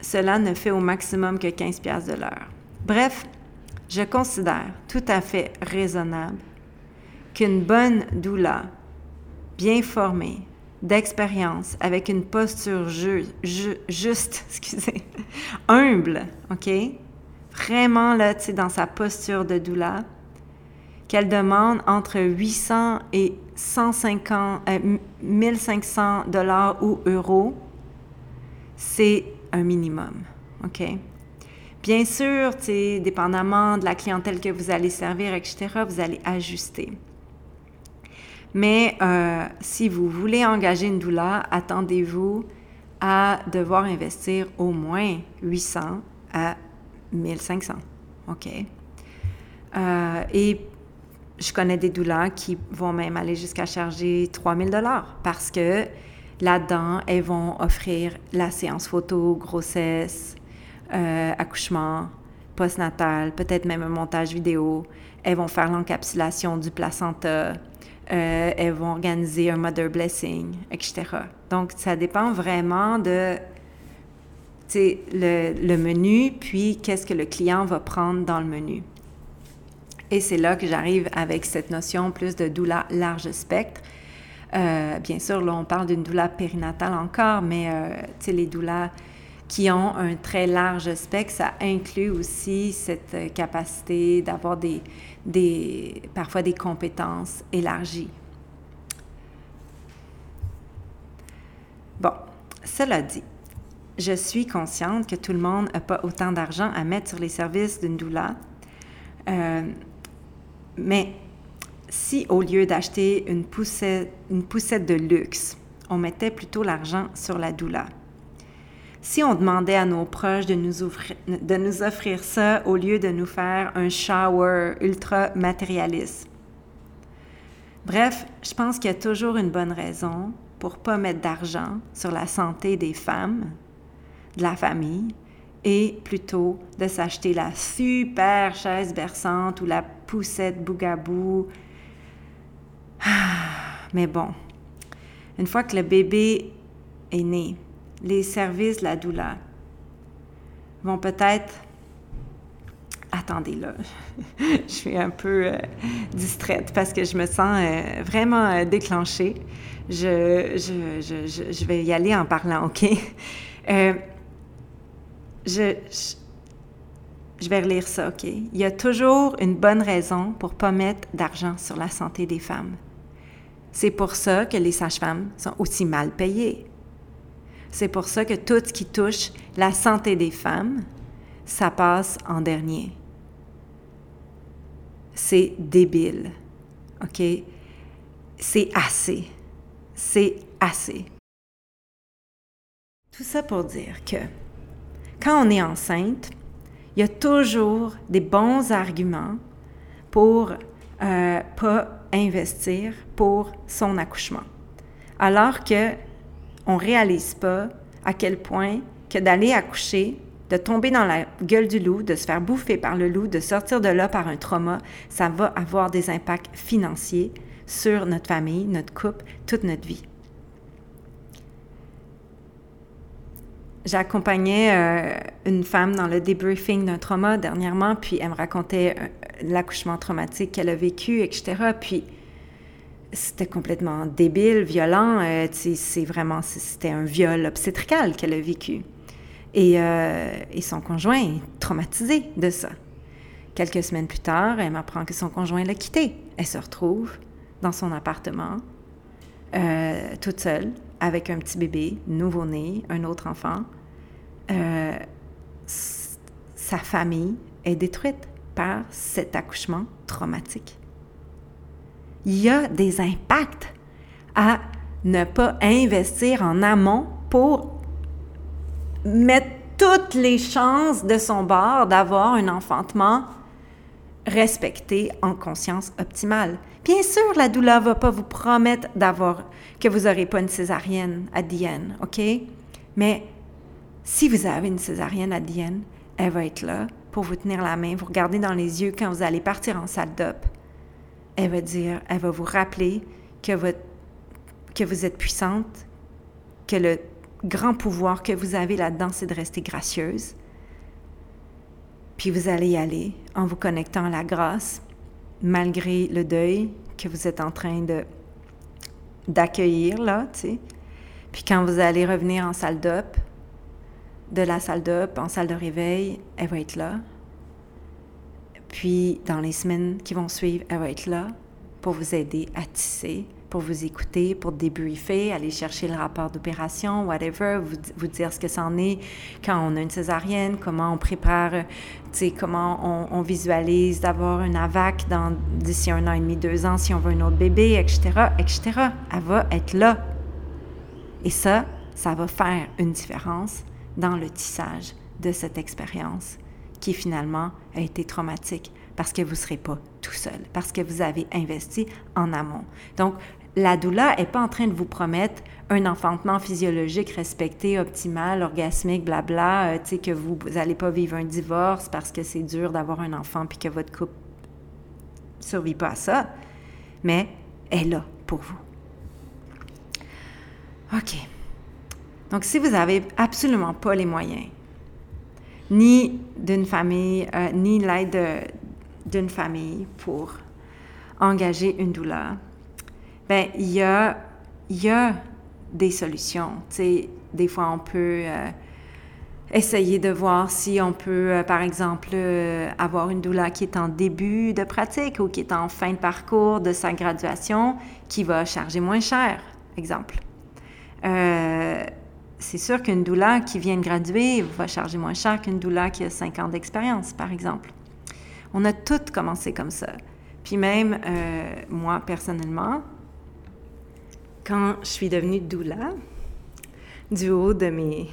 Cela ne fait au maximum que 15 pièces de l'heure. Bref, je considère tout à fait raisonnable qu'une bonne doula, bien formée, d'expérience, avec une posture juste, [LAUGHS] excusez, humble, OK? Vraiment là, tu sais, dans sa posture de doula, qu'elle demande entre 800 et 150, 1500 euh, dollars ou euros, c'est un minimum. OK? Bien sûr, dépendamment de la clientèle que vous allez servir, etc., vous allez ajuster. Mais euh, si vous voulez engager une doula, attendez-vous à devoir investir au moins 800 à 1500. OK? Euh, et je connais des douleurs qui vont même aller jusqu'à charger 3000 dollars parce que là-dedans, elles vont offrir la séance photo, grossesse, euh, accouchement, postnatal, peut-être même un montage vidéo. Elles vont faire l'encapsulation du placenta. Euh, elles vont organiser un mother blessing, etc. Donc, ça dépend vraiment de le, le menu, puis qu'est-ce que le client va prendre dans le menu. Et c'est là que j'arrive avec cette notion plus de doula large spectre. Euh, bien sûr, là, on parle d'une doula périnatale encore, mais euh, les doulas qui ont un très large spectre, ça inclut aussi cette euh, capacité d'avoir des, des, parfois des compétences élargies. Bon, cela dit, je suis consciente que tout le monde n'a pas autant d'argent à mettre sur les services d'une doula. Mais si au lieu d'acheter une poussette, de luxe, on mettait plutôt l'argent sur la doula, si on demandait à nos proches de nous, offrir, de nous offrir ça au lieu de nous faire un shower ultra matérialiste. Bref, je pense qu'il y a toujours une bonne raison pour pas mettre d'argent sur la santé des femmes, de la famille, et plutôt de s'acheter la super chaise berçante ou la poussette bougabou mais bon, une fois que le bébé est né, les services de la douleur vont peut-être... Attendez là, [LAUGHS] je suis un peu euh, distraite parce que je me sens euh, vraiment euh, déclenchée. Je, je, je, je, vais y aller en parlant, OK? je, je vais relire ça, OK? Il y a toujours une bonne raison pour pas mettre d'argent sur la santé des femmes. C'est pour ça que les sages-femmes sont aussi mal payées. C'est pour ça que tout ce qui touche la santé des femmes, ça passe en dernier. C'est débile. OK? C'est assez. C'est assez. Tout ça pour dire que quand on est enceinte, il y a toujours des bons arguments pour euh, pas investir pour son accouchement. Alors que on réalise pas à quel point que d'aller accoucher, de tomber dans la gueule du loup, de se faire bouffer par le loup, de sortir de là par un trauma, ça va avoir des impacts financiers sur notre famille, notre couple, toute notre vie. J'accompagnais euh, une femme dans le debriefing d'un trauma dernièrement, puis elle me racontait euh, l'accouchement traumatique qu'elle a vécu, etc. Puis c'était complètement débile, violent. Euh, c'est vraiment, c'était un viol obstétrical qu'elle a vécu. Et, et, son conjoint est traumatisé de ça. Quelques semaines plus tard, elle m'apprend que son conjoint l'a quittée. Elle se retrouve dans son appartement, toute seule, avec un petit bébé, nouveau-né, un autre enfant. Euh, sa famille est détruite par cet accouchement traumatique. Il y a des impacts à ne pas investir en amont pour mettre toutes les chances de son bord d'avoir un enfantement respecté en conscience optimale. Bien sûr, la douleur va pas vous promettre d'avoir que vous n'aurez pas une césarienne à Diane, OK? Mais si vous avez une césarienne à Diane, elle va être là pour vous tenir la main, vous regarder dans les yeux quand vous allez partir en salle d'op. Elle va dire, elle va vous rappeler que vous êtes puissante, que le grand pouvoir que vous avez là-dedans, c'est de rester gracieuse. Puis vous allez y aller en vous connectant à la grâce, malgré le deuil que vous êtes en train de d'accueillir là, tu sais. Puis quand vous allez revenir en salle d'op, de la salle d'op en salle de réveil, elle va être là. Puis, dans les semaines qui vont suivre, elle va être là pour vous aider à tisser, pour vous écouter, pour débriefer, aller chercher le rapport d'opération, whatever, vous, vous, dire ce que c'en est quand on a une césarienne, comment on prépare, comment on, visualise d'avoir un AVAC d'ici un an et demi, deux ans, si on veut un autre bébé, etc., etc. Elle va être là. Et ça, ça va faire une différence dans le tissage de cette expérience qui finalement a été traumatique parce que vous ne serez pas tout seul, parce que vous avez investi en amont. Donc, la doula n'est pas en train de vous promettre un enfantement physiologique respecté, optimal, orgasmique, blabla, euh, que vous n'allez pas vivre un divorce parce que c'est dur d'avoir un enfant puis que votre couple ne survit pas à ça. Mais elle est là pour vous. OK. Donc, si vous n'avez absolument pas les moyens, ni d'une famille, euh, ni l'aide d'une famille pour engager une douleur, ben il y a, des solutions. Tu sais, des fois, on peut euh, essayer de voir si on peut, euh, par exemple, avoir une doula qui est en début de pratique ou qui est en fin de parcours de sa graduation, qui va charger moins cher, exemple. C'est sûr qu'une doula qui vient de graduer va charger moins cher qu'une doula qui a 5 ans d'expérience, par exemple. On a toutes commencé comme ça. Puis même, moi, personnellement, quand je suis devenue doula, du haut de mes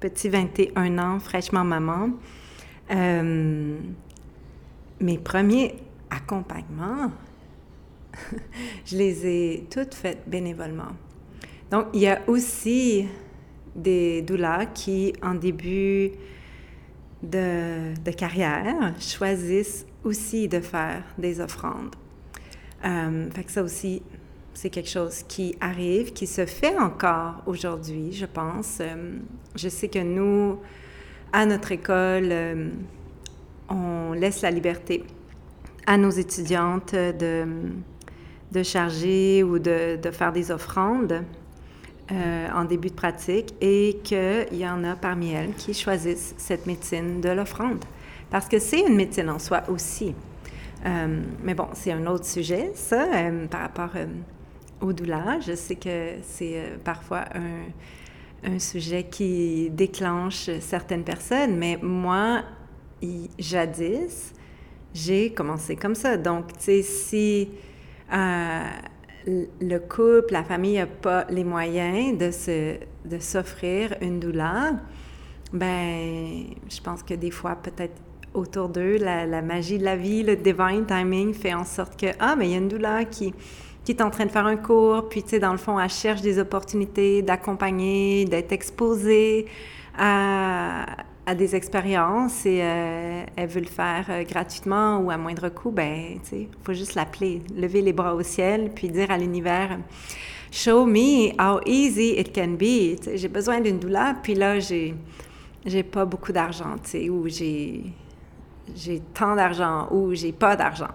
petits 21 ans, fraîchement maman, euh, mes premiers accompagnements, [LAUGHS] je les ai toutes faites bénévolement. Donc, il y a aussi des doulas qui, en début de, carrière, choisissent aussi de faire des offrandes. Euh, fait que ça aussi, c'est quelque chose qui arrive, qui se fait encore aujourd'hui, je pense. Euh, je sais que nous, à notre école, euh, on laisse la liberté à nos étudiantes de, de charger ou de, de faire des offrandes euh, en début de pratique et qu'il y en a parmi elles qui choisissent cette médecine de l'offrande. Parce que c'est une médecine en soi aussi. mais bon, c'est un autre sujet, ça, par rapport au doula. Je sais que c'est euh, parfois un, sujet qui déclenche certaines personnes, mais moi, jadis, j'ai commencé comme ça. Donc, tu sais, si euh, le couple, la famille n'a pas les moyens de, se, de s'offrir une doula, ben, je pense que des fois, peut-être autour d'eux, la, magie de la vie, le divine timing fait en sorte que, ah, mais il y a une doula qui qui est en train de faire un cours, puis tu sais, dans le fond, elle cherche des opportunités d'accompagner, d'être exposée à, à, des expériences et euh, elle veut le faire euh, gratuitement ou à moindre coût, ben, tu sais, faut juste l'appeler, lever les bras au ciel, puis dire à l'univers, show me how easy it can be. J'ai besoin d'une douleur, puis là, j'ai, j'ai pas beaucoup d'argent, tu sais, ou j'ai, j'ai tant d'argent, ou j'ai pas d'argent.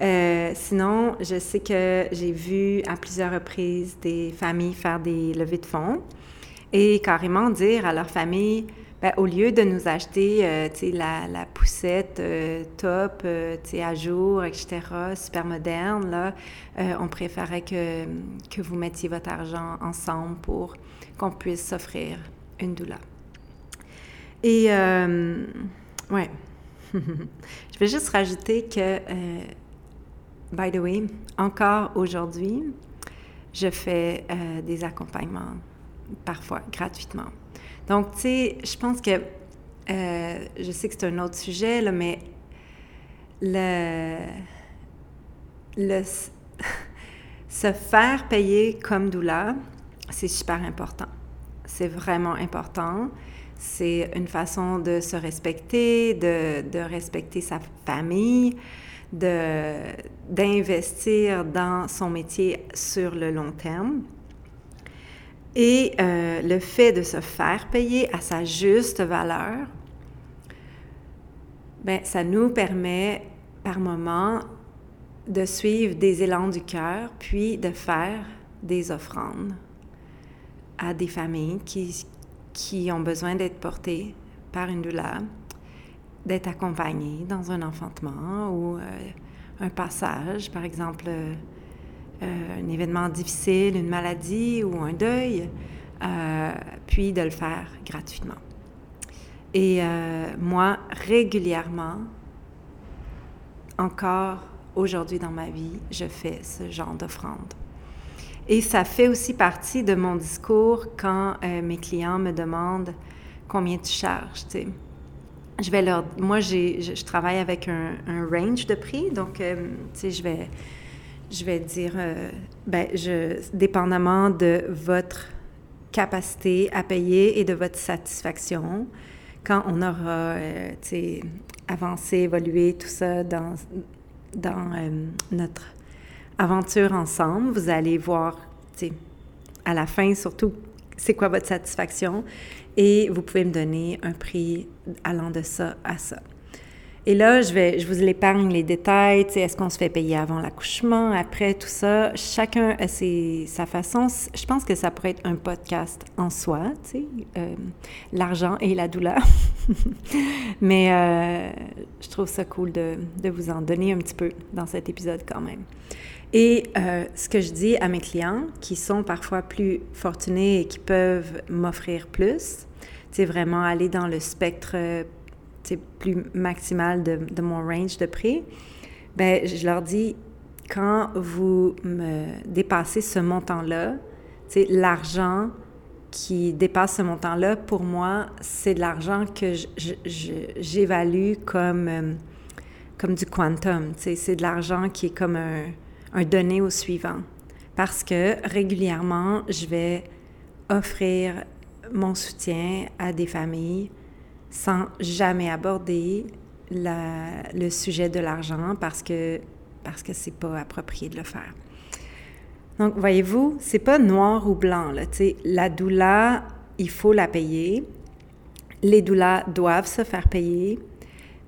Euh, sinon, je sais que j'ai vu à plusieurs reprises des familles faire des levées de fonds et carrément dire à leur famille, ben, au lieu de nous acheter euh, la, poussette euh, top, à jour, etc., super moderne, on préférait que, que vous mettiez votre argent ensemble pour qu'on puisse s'offrir une doula. Et, ouais, [LAUGHS] je vais juste rajouter que By the way, encore aujourd'hui, je fais euh, des accompagnements, parfois gratuitement. Donc, tu sais, je pense que, euh, je sais que c'est un autre sujet, mais le, le [LAUGHS] se faire payer comme doula, c'est super important. C'est vraiment important. C'est une façon de se respecter, de, de respecter sa famille, d'investir dans son métier sur le long terme. Et euh, le fait de se faire payer à sa juste valeur, ben, ça nous permet par moment de suivre des élans du cœur, puis de faire des offrandes à des familles qui, qui ont besoin d'être portées par une douleur d'être accompagné dans un enfantement ou euh, un passage, par exemple euh, euh, un événement difficile, une maladie ou un deuil, puis de le faire gratuitement. Et moi, régulièrement, encore aujourd'hui dans ma vie, je fais ce genre d'offrande. Et ça fait aussi partie de mon discours quand mes clients me demandent combien tu charges. Je vais leur. Moi, j'ai, je, travaille avec un, range de prix, donc, euh, tu sais, je vais, je vais dire, euh, ben, dépendamment de votre capacité à payer et de votre satisfaction, quand on aura, euh, avancé, évolué, tout ça dans, dans notre aventure ensemble, vous allez voir, à la fin, surtout, c'est quoi votre satisfaction et vous pouvez me donner un prix allant de ça à ça. Et là, je, vous l'épargne les détails. Est-ce qu'on se fait payer avant l'accouchement, après, tout ça? Chacun a sa façon. Je pense que ça pourrait être un podcast en soi, euh, l'argent et la douleur. [LAUGHS] Mais euh, je trouve ça cool de, de, vous en donner un petit peu dans cet épisode quand même. Et euh, ce que je dis à mes clients qui sont parfois plus fortunés et qui peuvent m'offrir plus, c'est vraiment aller dans le spectre plus maximal de, de, mon range de prix, ben je leur dis, quand vous me dépassez ce montant-là, l'argent qui dépasse ce montant-là, pour moi, c'est de l'argent que j'évalue comme, euh, comme du quantum. C'est de l'argent qui est comme un, un donné au suivant. Parce que régulièrement, je vais offrir mon soutien à des familles sans jamais aborder le sujet de l'argent parce que parce que c'est pas approprié de le faire. Donc voyez-vous, c'est pas noir ou blanc là, la doula, il faut la payer. Les doulas doivent se faire payer.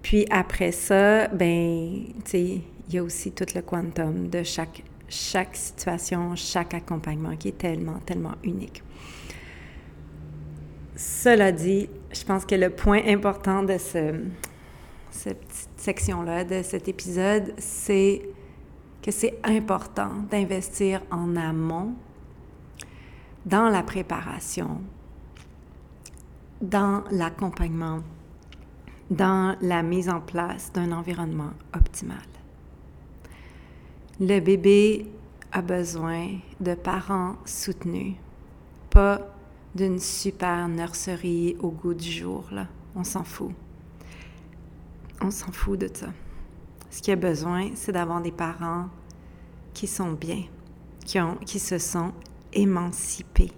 Puis après ça, ben il y a aussi tout le quantum de chaque chaque situation, chaque accompagnement qui est tellement tellement unique. Cela dit, je pense que le point important de ce, cette petite section-là, de cet épisode, c'est que c'est important d'investir en amont dans la préparation, dans l'accompagnement, dans la mise en place d'un environnement optimal. Le bébé a besoin de parents soutenus, pas d'une super nurserie au goût du jour. On s'en fout. On s'en fout de ça. Ce qu'il y a besoin, c'est d'avoir des parents qui sont bien, qui, qui se sont émancipés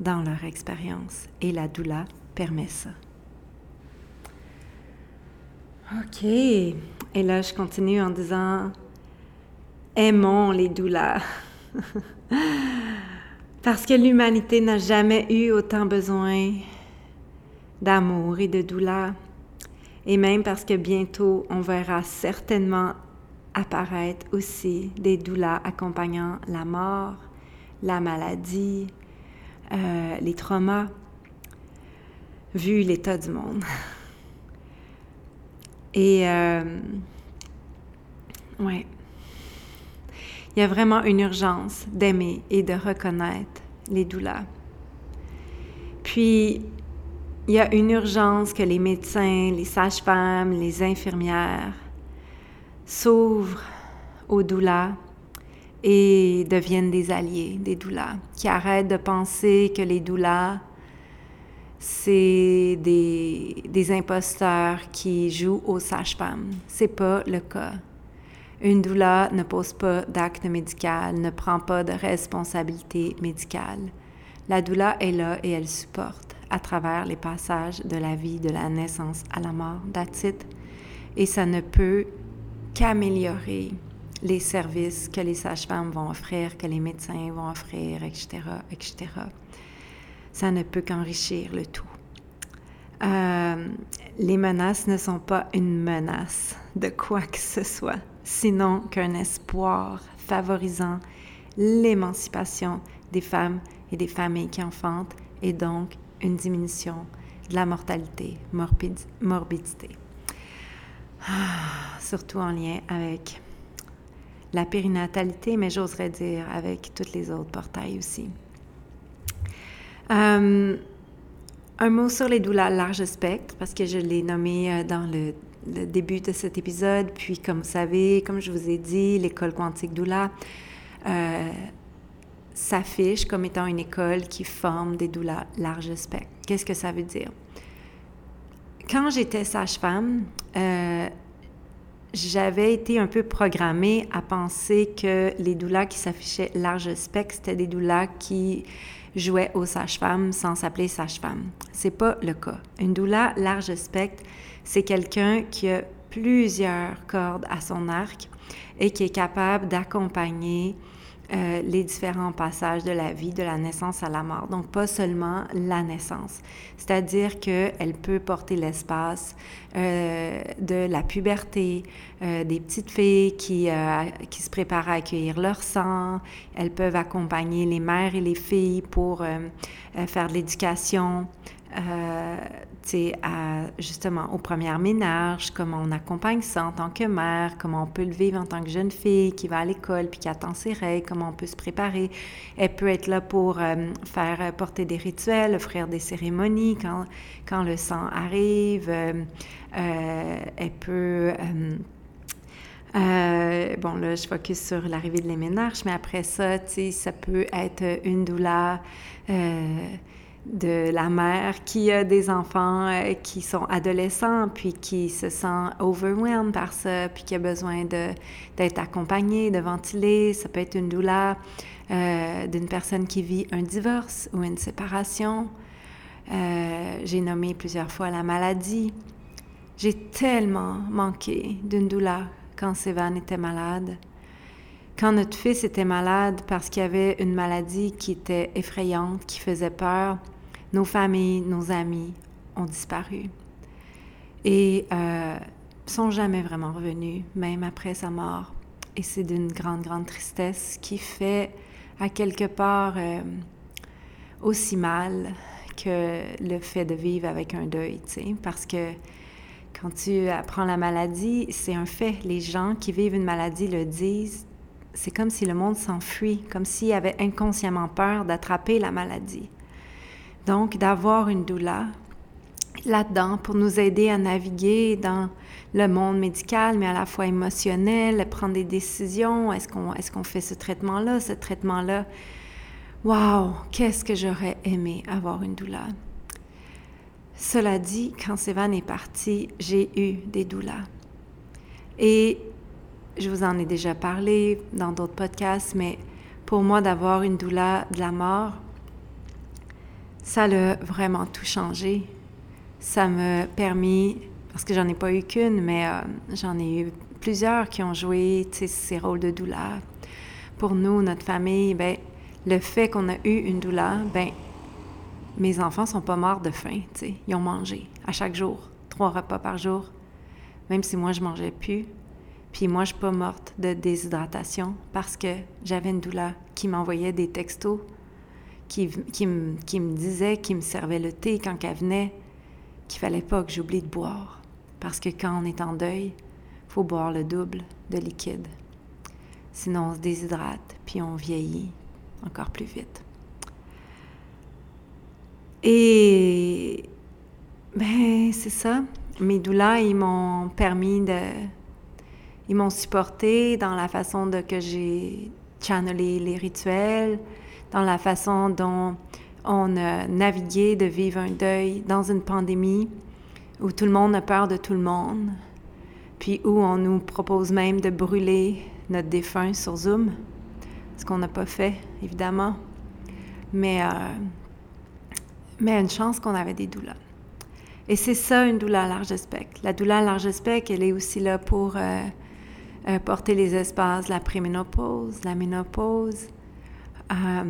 dans leur expérience. Et la doula permet ça. OK. Et là, je continue en disant, aimons les doulas. [LAUGHS] Parce que l'humanité n'a jamais eu autant besoin d'amour et de douleur. Et même parce que bientôt, on verra certainement apparaître aussi des douleurs accompagnant la mort, la maladie, euh, les traumas, vu l'état du monde. [LAUGHS] Et, euh. Il y a vraiment une urgence d'aimer et de reconnaître les douleurs. Puis, il y a une urgence que les médecins, les sages-femmes, les infirmières s'ouvrent aux douleurs et deviennent des alliés des douleurs, qui arrêtent de penser que les douleurs, c'est des, des imposteurs qui jouent aux sages-femmes. C'est pas le cas. Une doula ne pose pas d'acte médical, ne prend pas de responsabilité médicale. La doula est là et elle supporte à travers les passages de la vie, de la naissance à la mort, d'attitude. Et ça ne peut qu'améliorer les services que les sages-femmes vont offrir, que les médecins vont offrir, etc., etc. Ça ne peut qu'enrichir le tout. Euh, les menaces ne sont pas une menace de quoi que ce soit sinon qu'un espoir favorisant l'émancipation des femmes et des familles qui enfantent et donc une diminution de la mortalité, morbidité. Ah, surtout en lien avec la périnatalité, mais j'oserais dire avec toutes les autres portails aussi. Euh, un mot sur les douleurs large spectre, parce que je l'ai nommé euh, dans le le début de cet épisode. Puis, comme vous savez, comme je vous ai dit, l'école quantique doula euh, s'affiche comme étant une école qui forme des doulas large spectre. Qu'est-ce que ça veut dire? Quand j'étais sage-femme, euh, j'avais été un peu programmée à penser que les doulas qui s'affichaient large spectre, c'était des doulas qui jouaient aux sages-femmes sans s'appeler sage-femme. C'est pas le cas. Une doula large spectre, c'est quelqu'un qui a plusieurs cordes à son arc et qui est capable d'accompagner euh, les différents passages de la vie, de la naissance à la mort. Donc, pas seulement la naissance. C'est-à-dire qu'elle peut porter l'espace euh, de la puberté, euh, des petites filles qui, qui se préparent à accueillir leur sang. Elles peuvent accompagner les mères et les filles pour faire de l'éducation, euh, à, justement au premier ménage, comment on accompagne ça en tant que mère, comment on peut le vivre en tant que jeune fille qui va à l'école puis qui attend ses règles, comment on peut se préparer. Elle peut être là pour euh, faire euh, porter des rituels, offrir des cérémonies quand, quand le sang arrive. Euh, elle peut... bon, là, je focus sur l'arrivée de l'éménage, mais après ça, tu sais, ça peut être une douleur de la mère qui a des enfants euh, qui sont adolescents, puis qui se sent overwhelmed par ça, puis qui a besoin d'être accompagnée, de ventiler. Ça peut être une douleur d'une personne qui vit un divorce ou une séparation. Euh, j'ai nommé plusieurs fois la maladie. J'ai tellement manqué d'une douleur quand Sévan était malade. Quand notre fils était malade parce qu'il y avait une maladie qui était effrayante, qui faisait peur, nos familles, nos amis ont disparu et euh, sont jamais vraiment revenus, même après sa mort. Et c'est d'une grande, grande tristesse qui fait à quelque part euh, aussi mal que le fait de vivre avec un deuil, tu sais, parce que quand tu apprends la maladie, c'est un fait. Les gens qui vivent une maladie le disent. C'est comme si le monde s'enfuit, comme s'il avait inconsciemment peur d'attraper la maladie. Donc, d'avoir une doula là-dedans pour nous aider à naviguer dans le monde médical, mais à la fois émotionnel, prendre des décisions. Est-ce qu'on est fait ce traitement-là, ce traitement-là? Wow, qu'est-ce que j'aurais aimé avoir une doula. Cela dit, quand Sévan est parti, j'ai eu des doulas. Et je vous en ai déjà parlé dans d'autres podcasts, mais pour moi, d'avoir une doula de la mort, ça a vraiment tout changé. Ça m'a permis, parce que j'en ai pas eu qu'une, mais euh, j'en ai eu plusieurs qui ont joué ces rôles de douleur. Pour nous, notre famille, ben, le fait qu'on a eu une douleur, ben, mes enfants sont pas morts de faim, sais. ils ont mangé à chaque jour, trois repas par jour, même si moi je mangeais plus. Puis moi, je suis pas morte de déshydratation parce que j'avais une douleur qui m'envoyait des textos qui, me disait, qui me servait le thé quand elle venait, qu'il fallait pas que j'oublie de boire. Parce que quand on est en deuil, il faut boire le double de liquide. Sinon, on se déshydrate, puis on vieillit encore plus vite. Et ben c'est ça. Mes douleurs, ils m'ont permis de, ils m'ont supporté dans la façon de que j'ai channelé les rituels, dans la façon dont on a navigué de vivre un deuil dans une pandémie où tout le monde a peur de tout le monde, puis où on nous propose même de brûler notre défunt sur Zoom, ce qu'on n'a pas fait, évidemment. Mais, euh, mais une chance qu'on avait des douleurs. Et c'est ça, une douleur à large spectre. La douleur à large spectre, elle est aussi là pour euh, euh, porter les espaces, la préménopause, la ménopause, euh,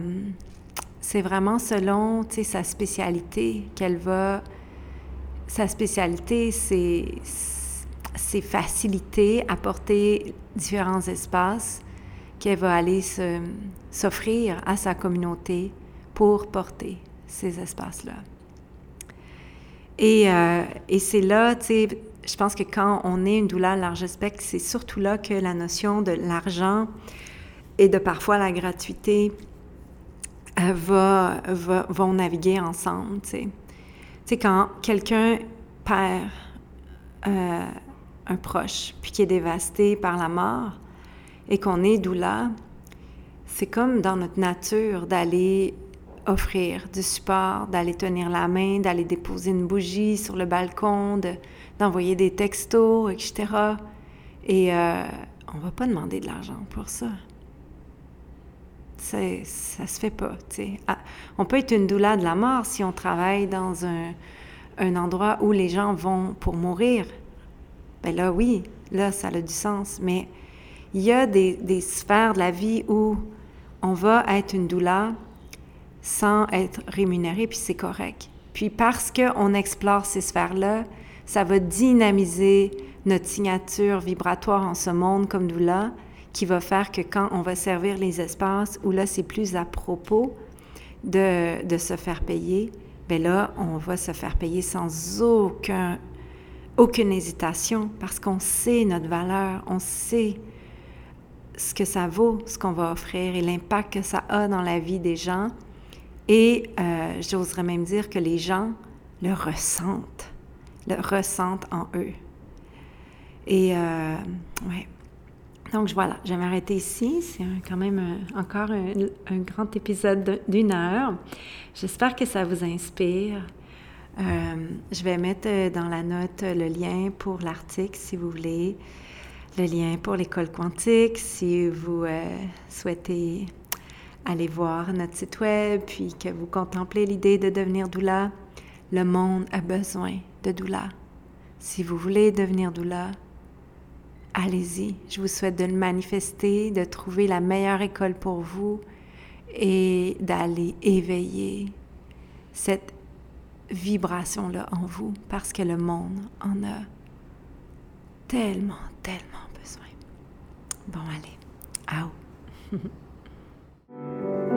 c'est vraiment selon sa spécialité qu'elle va. Sa spécialité, c'est, faciliter, apporter différents espaces qu'elle va aller s'offrir à sa communauté pour porter ces espaces-là. Et, euh, et c'est là, je pense que quand on est une douleur large spectre, c'est surtout là que la notion de l'argent et de parfois la gratuité va, vont naviguer ensemble. Tu sais quand quelqu'un perd euh, un proche, puis qui est dévasté par la mort, et qu'on est doula, c'est comme dans notre nature d'aller offrir du support, d'aller tenir la main, d'aller déposer une bougie sur le balcon, d'envoyer des textos, etc. Et euh, on va pas demander de l'argent pour ça ça se fait pas. Ah, on peut être une douleur de la mort si on travaille dans un, un, endroit où les gens vont pour mourir. Ben là, oui, là, ça a du sens. Mais il y a des, des, sphères de la vie où on va être une doula sans être rémunéré, puis c'est correct. Puis parce qu'on explore ces sphères-là, ça va dynamiser notre signature vibratoire en ce monde comme doula, qui va faire que quand on va servir les espaces où là c'est plus à propos de, de se faire payer, bien là on va se faire payer sans aucun, aucune hésitation parce qu'on sait notre valeur, on sait ce que ça vaut, ce qu'on va offrir et l'impact que ça a dans la vie des gens. Et euh, j'oserais même dire que les gens le ressentent, le ressentent en eux. Et euh, ouais. Donc voilà, je vais m'arrêter ici. C'est quand même euh, encore un, grand épisode d'une heure. J'espère que ça vous inspire. je vais mettre dans la note le lien pour l'article si vous voulez le lien pour l'école quantique si vous euh, souhaitez aller voir notre site web, puis que vous contemplez l'idée de devenir doula. Le monde a besoin de doula. Si vous voulez devenir doula, allez-y. Je vous souhaite de le manifester, de trouver la meilleure école pour vous et d'aller éveiller cette vibration-là en vous parce que le monde en a tellement, tellement Bon, allez. Au. [LAUGHS]